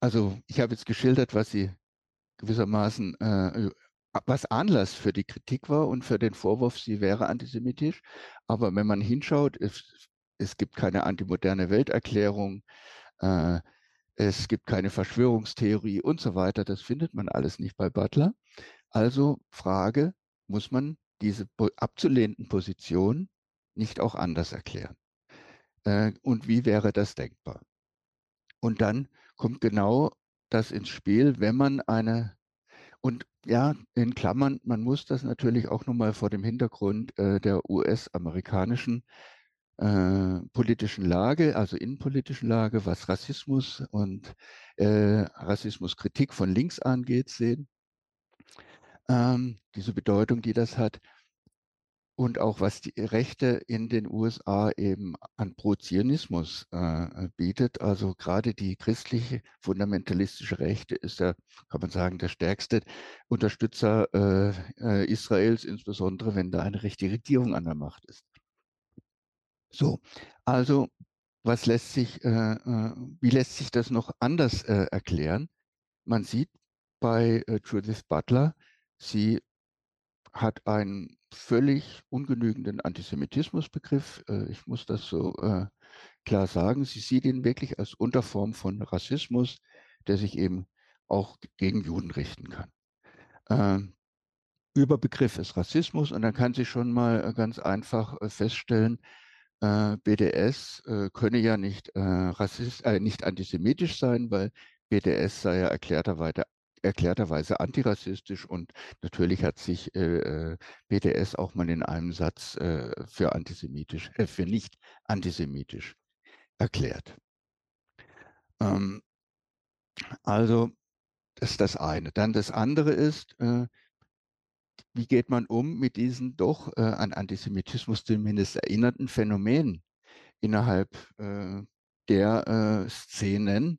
also ich habe jetzt geschildert, was sie gewissermaßen, äh, was Anlass für die Kritik war und für den Vorwurf, sie wäre antisemitisch. Aber wenn man hinschaut, es, es gibt keine antimoderne Welterklärung, äh, es gibt keine Verschwörungstheorie und so weiter. Das findet man alles nicht bei Butler. Also Frage, muss man diese abzulehnenden Position nicht auch anders erklären? Äh, und wie wäre das denkbar? Und dann kommt genau das ins Spiel, wenn man eine, und ja, in Klammern, man muss das natürlich auch nochmal vor dem Hintergrund äh, der US-amerikanischen äh, politischen Lage, also innenpolitischen Lage, was Rassismus und äh, Rassismuskritik von links angeht, sehen. Ähm, diese Bedeutung, die das hat. Und auch was die Rechte in den USA eben an Pro-Zionismus äh, bietet. Also gerade die christliche fundamentalistische Rechte ist ja, kann man sagen, der stärkste Unterstützer äh, äh Israels, insbesondere wenn da eine rechte Regierung an der Macht ist. So, also was lässt sich, äh, äh, wie lässt sich das noch anders äh, erklären? Man sieht bei äh, Judith Butler, sie hat einen völlig ungenügenden Antisemitismusbegriff. Äh, ich muss das so äh, klar sagen. Sie sieht ihn wirklich als Unterform von Rassismus, der sich eben auch gegen Juden richten kann. Ähm, Überbegriff ist Rassismus und dann kann sie schon mal ganz einfach feststellen, äh, BDS äh, könne ja nicht, äh, rassist, äh, nicht antisemitisch sein, weil BDS sei ja erklärterweise, erklärterweise antirassistisch und natürlich hat sich äh, BDS auch mal in einem Satz äh, für antisemitisch, äh, für nicht antisemitisch erklärt. Ähm, also das ist das eine. Dann das andere ist, äh, wie geht man um mit diesen doch äh, an Antisemitismus zumindest erinnerten Phänomenen innerhalb äh, der äh, Szenen,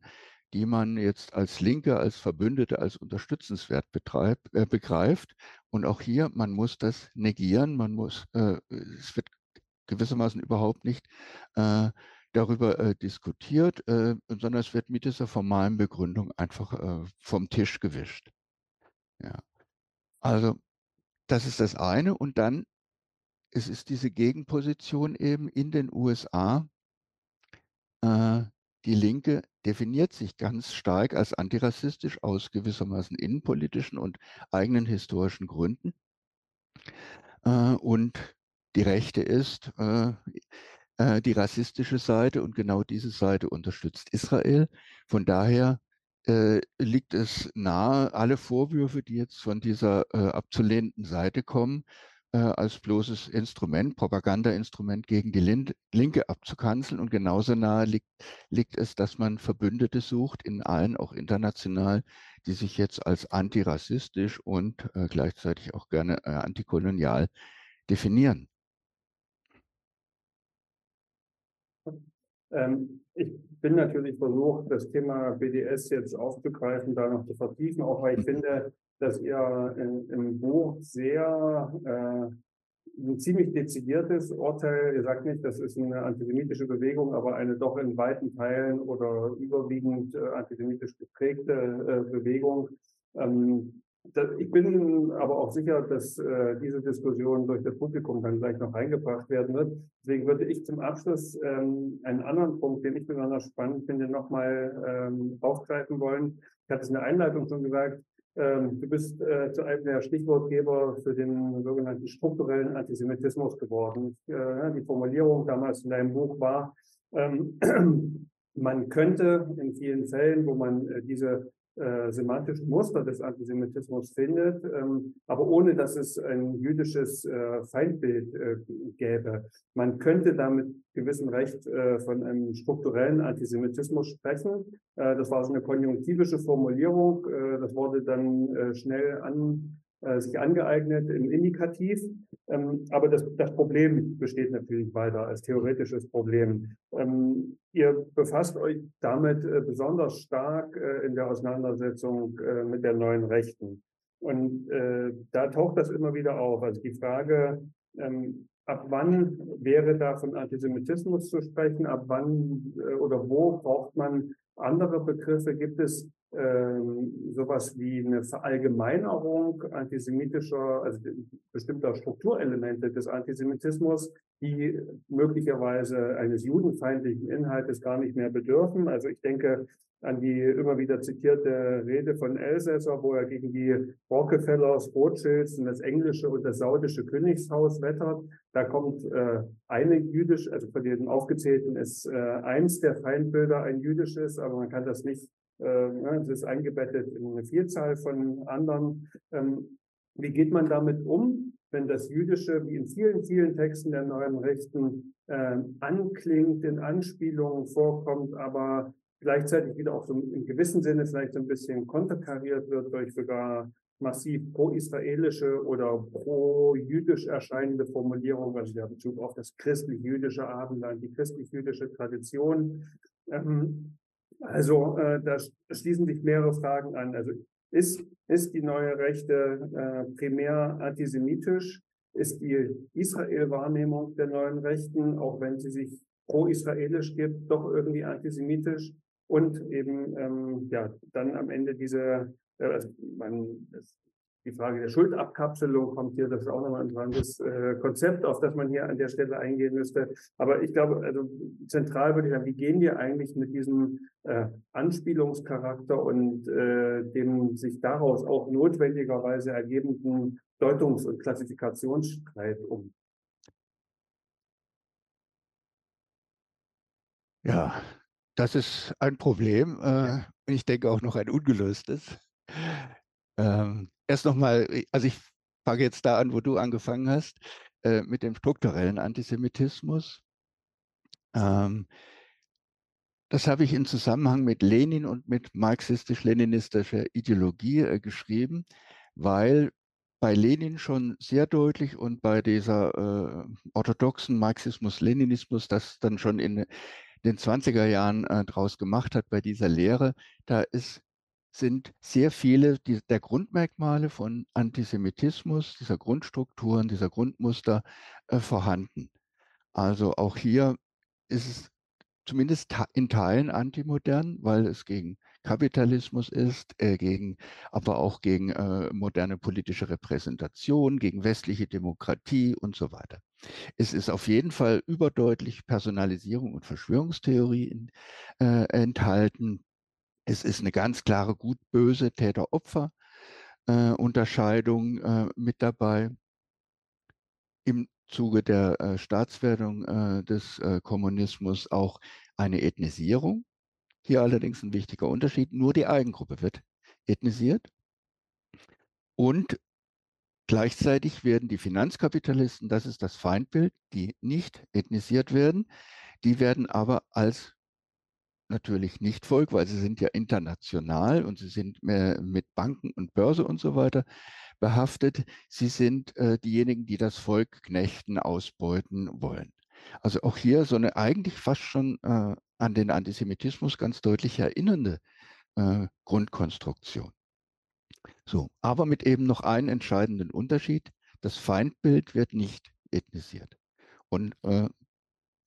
die man jetzt als Linke, als Verbündete, als unterstützenswert betreibt, äh, begreift. Und auch hier, man muss das negieren, man muss, äh, es wird gewissermaßen überhaupt nicht äh, darüber diskutiert, sondern es wird mit dieser formalen Begründung einfach vom Tisch gewischt. Ja. Also das ist das eine. Und dann es ist diese Gegenposition eben in den USA. Äh, die Linke definiert sich ganz stark als antirassistisch aus gewissermaßen innenpolitischen und eigenen historischen Gründen. Äh, und die Rechte ist äh, äh die rassistische Seite und genau diese Seite unterstützt Israel. Von daher äh, liegt es nahe, alle Vorwürfe, die jetzt von dieser äh, abzulehnenden Seite kommen, äh, als bloßes Instrument, Propagandainstrument gegen die Linke abzukanzeln. Und genauso nahe liegt, liegt es, dass man Verbündete sucht, in allen, auch international, die sich jetzt als antirassistisch und äh, gleichzeitig auch gerne äh, antikolonial definieren. Ähm, ich bin natürlich versucht, das Thema BDS jetzt aufzugreifen, da noch zu vertiefen, auch weil ich finde, dass ihr in, im Buch sehr äh, ein ziemlich dezidiertes Urteil, ihr sagt nicht, das ist eine antisemitische Bewegung, aber eine doch in weiten Teilen oder überwiegend äh, antisemitisch geprägte äh, Bewegung. Ähm, ich bin aber auch sicher, dass äh, diese Diskussion durch das Publikum dann gleich noch eingebracht werden wird. Deswegen würde ich zum Abschluss ähm, einen anderen Punkt, den ich besonders spannend finde, nochmal ähm, aufgreifen wollen. Ich hatte es in der Einleitung schon gesagt, ähm, du bist äh, zu einem der Stichwortgeber für den sogenannten strukturellen Antisemitismus geworden. Äh, die Formulierung damals in deinem Buch war, ähm, *clears throat* man könnte in vielen Fällen, wo man äh, diese äh, semantischen Muster des Antisemitismus findet, ähm, aber ohne dass es ein jüdisches äh, Feindbild äh, gäbe. Man könnte damit gewissen Recht äh, von einem strukturellen Antisemitismus sprechen. Äh, das war so eine konjunktivische Formulierung. Äh, das wurde dann schnell an, sich angeeignet im Indikativ. Ähm, aber das, das Problem besteht natürlich weiter als theoretisches Problem. Ähm, ihr befasst euch damit äh, besonders stark äh, in der Auseinandersetzung äh, mit der neuen Rechten. Und da taucht das immer wieder auf. Also die Frage, ähm, ab wann wäre da von Antisemitismus zu sprechen? Ab wann oder wo braucht man andere Begriffe? Gibt es ähm, sowas wie eine Verallgemeinerung antisemitischer, also bestimmter Strukturelemente des Antisemitismus, die möglicherweise eines judenfeindlichen Inhaltes gar nicht mehr bedürfen. Also ich denke an die immer wieder zitierte Rede von Elsässer, wo er gegen die Rockefellers, Rothschilds und das englische und das saudische Königshaus wettert. Da kommt äh, eine jüdisch, also von den aufgezählten ist äh, eins der Feindbilder ein jüdisches, aber man kann das nicht es ist eingebettet in eine Vielzahl von anderen. Ähm, wie geht man damit um, wenn das Jüdische, wie in vielen, vielen Texten der neuen Rechten, ähm, anklingt, in Anspielungen vorkommt, aber gleichzeitig wieder auch so in gewissem Sinne vielleicht so ein bisschen konterkariert wird durch sogar massiv pro-israelische oder pro-jüdisch erscheinende Formulierungen, also der Bezug auf das christlich-jüdische Abendland, die christlich-jüdische Tradition. Also äh, da schließen sich mehrere Fragen an. Also ist, ist die neue Rechte äh, primär antisemitisch? Ist die Israel-Wahrnehmung der neuen Rechten, auch wenn sie sich pro-israelisch gibt, doch irgendwie antisemitisch? Und eben ähm, ja dann am Ende diese, äh, also man, das die Frage der Schuldabkapselung kommt hier, das ist auch nochmal ein interessantes äh, Konzept, auf das man hier an der Stelle eingehen müsste. Aber ich glaube, also zentral würde ich sagen, wie gehen wir eigentlich mit diesem äh, Anspielungscharakter und äh, dem sich daraus auch notwendigerweise ergebenden Deutungs- und Klassifikationsstreit um? Ja, das ist ein Problem. Äh, ich denke auch noch ein ungelöstes. Ähm, erst nochmal, äh, also ich fange jetzt da an, wo du angefangen hast, äh, mit dem strukturellen Antisemitismus. Ähm, das habe ich in Zusammenhang mit Lenin und mit marxistisch-leninistischer Ideologie äh, geschrieben, weil bei Lenin schon sehr deutlich und bei dieser äh, orthodoxen Marxismus-Leninismus das dann schon in den 20er Jahren äh, draus gemacht hat, bei dieser Lehre, da ist sind sehr viele der Grundmerkmale von Antisemitismus, dieser Grundstrukturen, dieser Grundmuster äh, vorhanden. Also auch hier ist es zumindest in Teilen antimodern, weil es gegen Kapitalismus ist, äh, gegen, aber auch gegen äh, moderne politische Repräsentation, gegen westliche Demokratie und so weiter. Es ist auf jeden Fall überdeutlich Personalisierung und Verschwörungstheorie in, äh, enthalten. Es ist eine ganz klare gut-böse Täter-Opfer-Unterscheidung äh, äh, mit dabei. Im Zuge der äh, Staatswerdung äh, des äh, Kommunismus auch eine Ethnisierung. Hier allerdings ein wichtiger Unterschied. Nur die Eigengruppe wird ethnisiert. Und Gleichzeitig werden die Finanzkapitalisten, das ist das Feindbild, die nicht ethnisiert werden, die werden aber als natürlich nicht Volk, weil sie sind ja international und sie sind mit Banken und Börse und so weiter behaftet. Sie sind äh, diejenigen, die das Volk knechten, ausbeuten wollen. Also auch hier so eine eigentlich fast schon äh, an den Antisemitismus ganz deutlich erinnernde äh, Grundkonstruktion. So, aber mit eben noch einem entscheidenden Unterschied. Das Feindbild wird nicht ethnisiert. Und äh,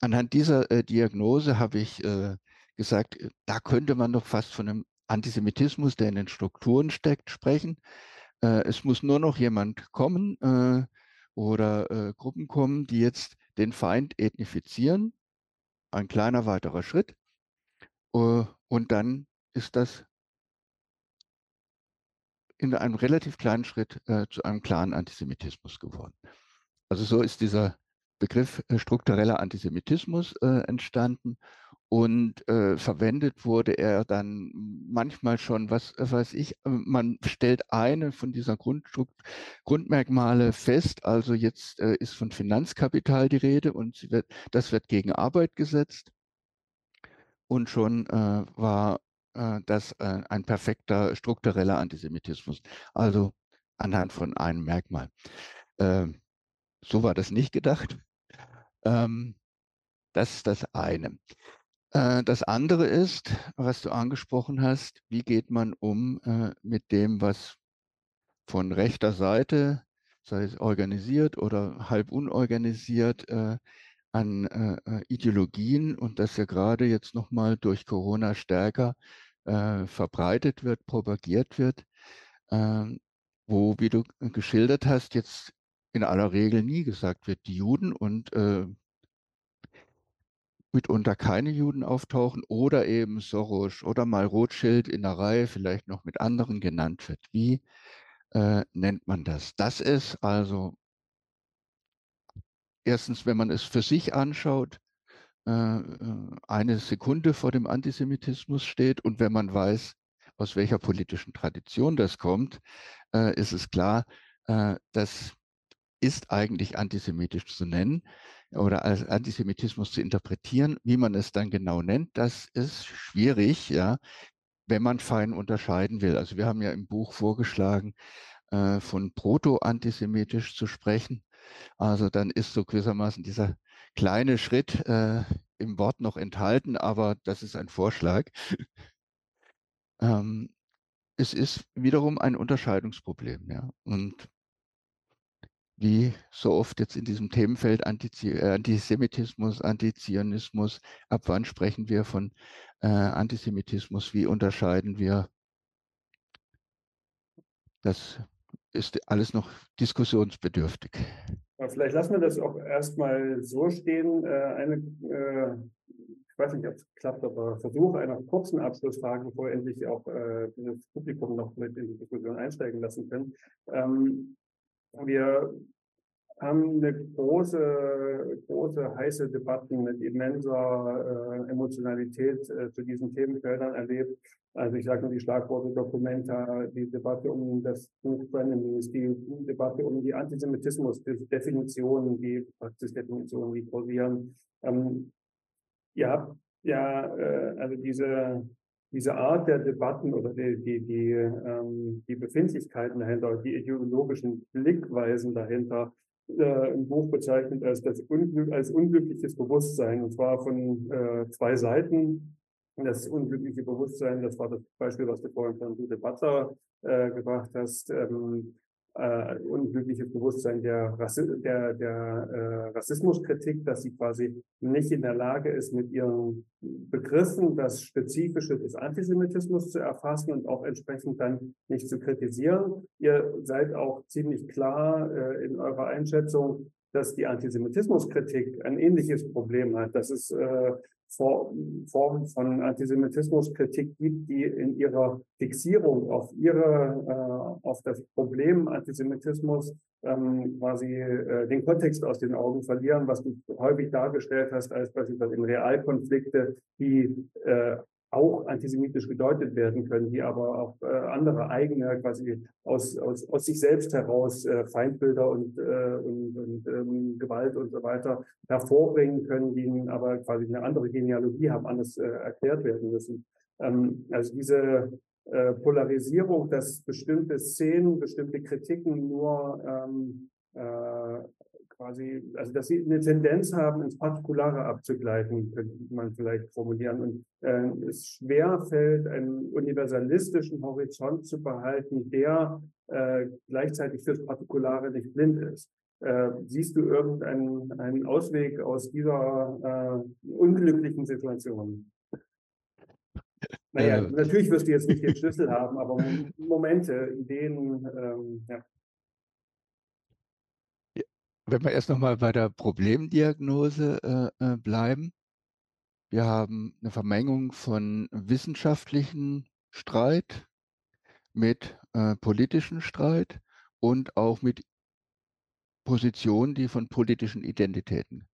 anhand dieser äh, Diagnose habe ich äh, gesagt, äh, da könnte man doch fast von einem Antisemitismus, der in den Strukturen steckt, sprechen. Äh, es muss nur noch jemand kommen äh, oder Gruppen kommen, die jetzt den Feind ethnifizieren. Ein kleiner weiterer Schritt. und dann ist das in einem relativ kleinen Schritt zu einem klaren Antisemitismus geworden. Also so ist dieser Begriff struktureller Antisemitismus entstanden und äh, verwendet wurde er dann manchmal schon, was weiß ich, äh, man stellt eine von dieser Grundmerkmale fest, also jetzt äh, ist von Finanzkapital die Rede und wird, das wird gegen Arbeit gesetzt und schon äh, war äh, das äh, ein perfekter struktureller Antisemitismus, also anhand von einem Merkmal. Ähm, so war das nicht gedacht. Ähm, das ist das eine. Äh, das andere ist, was du angesprochen hast, wie geht man um äh, mit dem, was von rechter Seite, sei es organisiert oder halb unorganisiert, äh, an Ideologien und das ja gerade jetzt nochmal durch Corona stärker verbreitet wird, propagiert wird, ähm, wo, wie du geschildert hast, jetzt in aller Regel nie gesagt wird, die Juden und mitunter keine Juden auftauchen oder eben Soros oder mal Rothschild in der Reihe vielleicht noch mit anderen genannt wird. Wie äh, nennt man das? Das ist also erstens, wenn man es für sich anschaut, äh, äh, eine Sekunde vor dem Antisemitismus steht und wenn man weiß, aus welcher politischen Tradition das kommt, äh, ist es klar, äh, das ist eigentlich antisemitisch zu nennen oder als Antisemitismus zu interpretieren. Wie man es dann genau nennt, das ist schwierig, ja, wenn man fein unterscheiden will. Also wir haben ja im Buch vorgeschlagen, äh, von proto-antisemitisch zu sprechen. Also dann ist so gewissermaßen dieser kleine Schritt äh, im Wort noch enthalten, aber das ist ein Vorschlag. ähm, es ist wiederum ein Unterscheidungsproblem, ja. Und wie so oft jetzt in diesem Themenfeld äh, Antisemitismus, Antizionismus, ab wann sprechen wir von äh, Antisemitismus, wie unterscheiden wir? Das ist alles noch diskussionsbedürftig. Ja, vielleicht lassen wir das auch erstmal so stehen. Äh, eine, äh, ich weiß nicht, ob es klappt, aber Versuch einer kurzen Abschlussfrage, bevor endlich auch äh, das Publikum noch mit in die Diskussion einsteigen lassen können. Ähm, wir haben eine große, große heiße Debatten mit immenser äh, Emotionalität äh, zu diesen Themenfeldern erlebt. Also ich sage nur die Schlagworte Dokumenta, die Debatte um das Buch Frenemies, die Debatte um die Antisemitismus-Definitionen, die Praxisdefinitionen, die kursieren. Ähm, ihr habt ja, äh, also diese diese Art der Debatten oder die, die, die, ähm, die Befindlichkeiten dahinter, die ideologischen Blickweisen dahinter äh, im Buch bezeichnet als das Unglück, als unglückliches Bewusstsein und zwar von äh, zwei Seiten. Das unglückliche Bewusstsein, das war das Beispiel, was du vorhin von Butler äh, gebracht hast. Ähm, äh, unglückliches Bewusstsein der, Rassi der, der äh, Rassismuskritik, dass sie quasi nicht in der Lage ist, mit ihren Begriffen das Spezifische des Antisemitismus zu erfassen und auch entsprechend dann nicht zu kritisieren. Ihr seid auch ziemlich klar äh, in eurer Einschätzung, dass die Antisemitismuskritik ein ähnliches Problem hat, dass es äh, Formen von Antisemitismuskritik gibt, die in ihrer Fixierung auf ihre, äh, auf das Problem Antisemitismus ähm, quasi äh, den Kontext aus den Augen verlieren, was du häufig dargestellt hast als beispielsweise in Realkonflikte, die äh, auch antisemitisch gedeutet werden können, die aber auch äh, andere eigene, quasi aus, aus, aus sich selbst heraus äh, Feindbilder und, äh, und, und ähm, Gewalt und so weiter hervorbringen können, die aber quasi eine andere Genealogie haben, anders äh, erklärt werden müssen. Ähm, also diese äh, Polarisierung, dass bestimmte Szenen, bestimmte Kritiken nur ähm, äh, quasi, also dass sie eine Tendenz haben, ins Partikulare abzugleiten, könnte man vielleicht formulieren. Und äh, es schwer fällt, einen universalistischen Horizont zu behalten, der äh, gleichzeitig fürs Partikulare nicht blind ist. Äh, siehst du irgendeinen einen Ausweg aus dieser äh, unglücklichen Situation? Naja, äh, natürlich wirst du jetzt nicht den Schlüssel haben, aber Momente, Ideen, ähm, ja. Wenn wir erst nochmal bei der Problemdiagnose äh, äh, bleiben. Wir haben eine Vermengung von wissenschaftlichen Streit mit äh, politischen Streit und auch mit Positionen, die von politischen Identitäten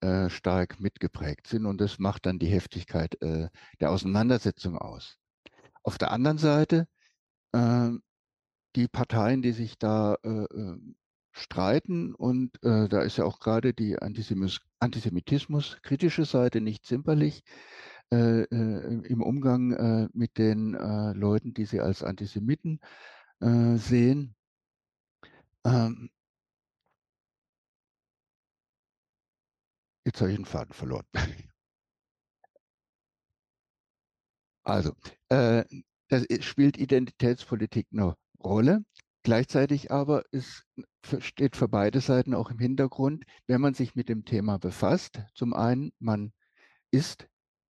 äh, stark mitgeprägt sind. Und das macht dann die Heftigkeit äh, der Auseinandersetzung aus. Auf der anderen Seite äh, die Parteien, die sich da äh, äh, streiten. Und äh, da ist ja auch gerade die Antisemitismus-kritische Seite nicht zimperlich äh, äh, im Umgang äh, mit den äh, Leuten, die sie als Antisemiten äh, sehen. Ähm, jetzt habe ich den Faden verloren. *laughs* Also, das spielt Identitätspolitik eine Rolle. Gleichzeitig aber ist, steht für beide Seiten auch im Hintergrund, wenn man sich mit dem Thema befasst, zum einen, man ist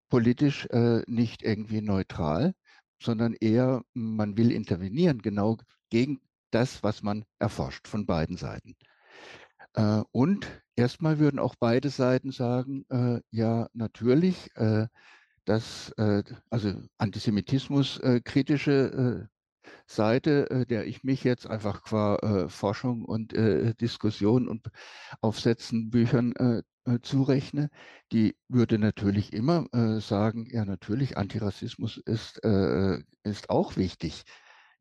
politisch äh, nicht irgendwie neutral, sondern eher, man will intervenieren, genau gegen das, was man erforscht von beiden Seiten. Äh, und erstmal würden auch beide Seiten sagen, äh, ja, natürlich, äh, dass äh, also Antisemitismus äh, kritische Seite, äh, der ich mich jetzt einfach qua äh, Forschung und äh, Diskussion und Aufsätzen, Büchern zurechne, die würde natürlich immer sagen, ja natürlich, Antirassismus ist, ist auch wichtig.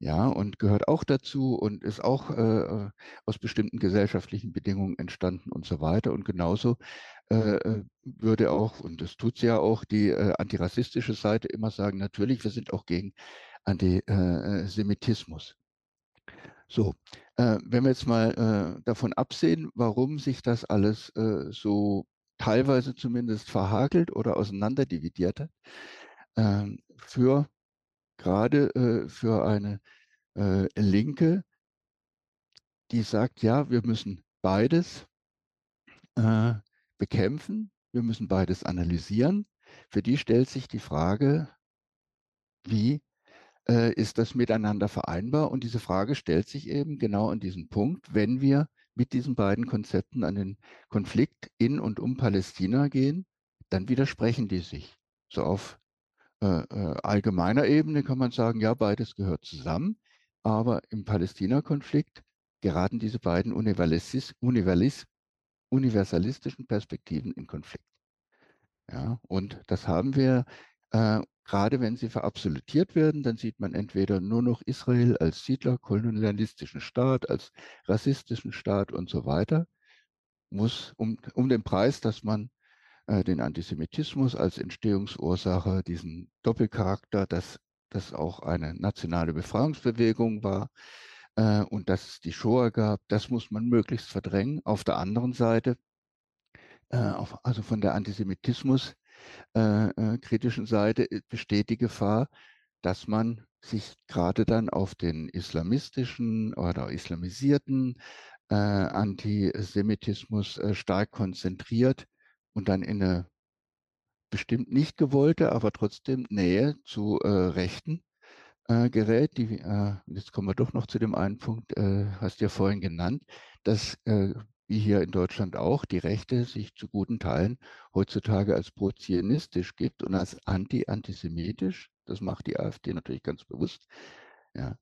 Ja, und gehört auch dazu und ist auch äh, aus bestimmten gesellschaftlichen Bedingungen entstanden und so weiter. Und genauso äh, würde auch, und das tut sie ja auch, die äh, antirassistische Seite immer sagen, natürlich, wir sind auch gegen Antisemitismus. So, äh, wenn wir jetzt mal äh, davon absehen, warum sich das alles äh, so teilweise zumindest verhagelt oder auseinanderdividiert hat, ähm, für gerade äh, für eine äh, Linke, die sagt, ja, wir müssen beides äh, bekämpfen, wir müssen beides analysieren. Für die stellt sich die Frage, wie äh, ist das miteinander vereinbar? Und diese Frage stellt sich eben genau an diesem Punkt, wenn wir mit diesen beiden Konzepten an den Konflikt in und um Palästina gehen, dann widersprechen die sich. So auf äh, äh, allgemeiner Ebene kann man sagen, ja, beides gehört zusammen, aber im Palästina-Konflikt geraten diese beiden Universalis Universalis universalistischen Perspektiven in Konflikt. Ja, und das haben wir äh, Gerade wenn sie verabsolutiert werden, dann sieht man entweder nur noch Israel als Siedler, kolonialistischen Staat, als rassistischen Staat und so weiter, muss um, um den Preis, dass man äh, den Antisemitismus als Entstehungsursache, diesen Doppelcharakter, dass das auch eine nationale Befreiungsbewegung war äh, und dass es die Shoah gab, das muss man möglichst verdrängen. Auf der anderen Seite, äh, auf, also von der Antisemitismus, äh, äh, kritischen Seite äh, besteht die Gefahr, dass man sich gerade dann auf den islamistischen oder islamisierten äh, Antisemitismus äh, stark konzentriert und dann in eine bestimmt nicht gewollte, aber trotzdem Nähe zu äh, Rechten äh, gerät. Die, jetzt kommen wir doch noch zu dem einen Punkt, hast du ja vorhin genannt, dass wie hier in Deutschland auch, die Rechte sich zu guten Teilen heutzutage als pro-zionistisch gibt und als anti-antisemitisch. Das macht die AfD natürlich ganz bewusst. Ja.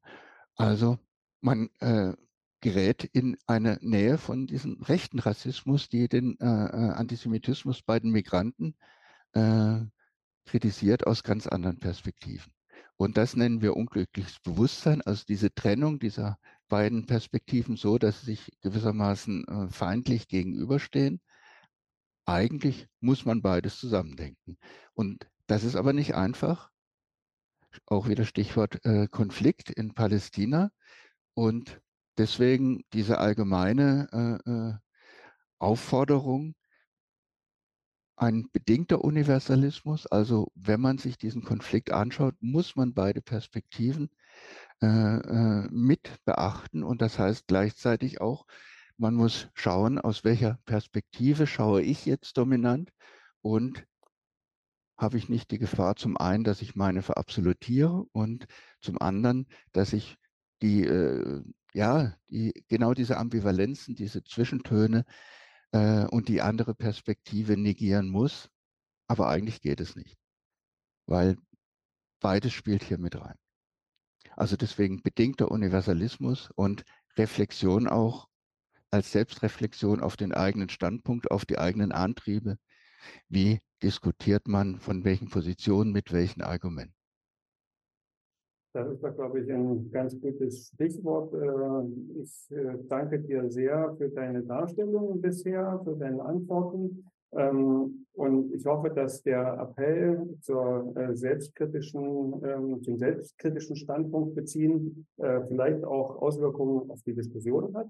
Also man äh, gerät in eine Nähe von diesem rechten Rassismus, die den äh, äh Antisemitismus bei den Migranten äh, kritisiert aus ganz anderen Perspektiven. Und das nennen wir unglückliches Bewusstsein, also diese Trennung dieser beiden Perspektiven so, dass sie sich gewissermaßen äh, feindlich gegenüberstehen. Eigentlich muss man beides zusammendenken. Und das ist aber nicht einfach. Auch wieder Stichwort äh, Konflikt in Palästina. Und deswegen diese allgemeine äh, Aufforderung, ein bedingter Universalismus. Also wenn man sich diesen Konflikt anschaut, muss man beide Perspektiven äh, äh, mit beachten. Und das heißt gleichzeitig auch, man muss schauen, aus welcher Perspektive schaue ich jetzt dominant und habe ich nicht die Gefahr zum einen, dass ich meine verabsolutiere und zum anderen, dass ich die, äh, ja, die, genau diese Ambivalenzen, diese Zwischentöne äh, und die andere Perspektive negieren muss. Aber eigentlich geht es nicht, weil beides spielt hier mit rein. Also deswegen bedingter Universalismus und Reflexion auch als Selbstreflexion auf den eigenen Standpunkt, auf die eigenen Antriebe. Wie diskutiert man, von welchen Positionen, mit welchen Argumenten? Das ist glaube ich, ein ganz gutes Stichwort. Äh, ich äh, danke dir sehr für deine Darstellung bisher, für deine Antworten. Ähm, und ich hoffe, dass der Appell zur äh, selbstkritischen, ähm, zum selbstkritischen Standpunkt beziehen vielleicht auch Auswirkungen auf die Diskussion hat.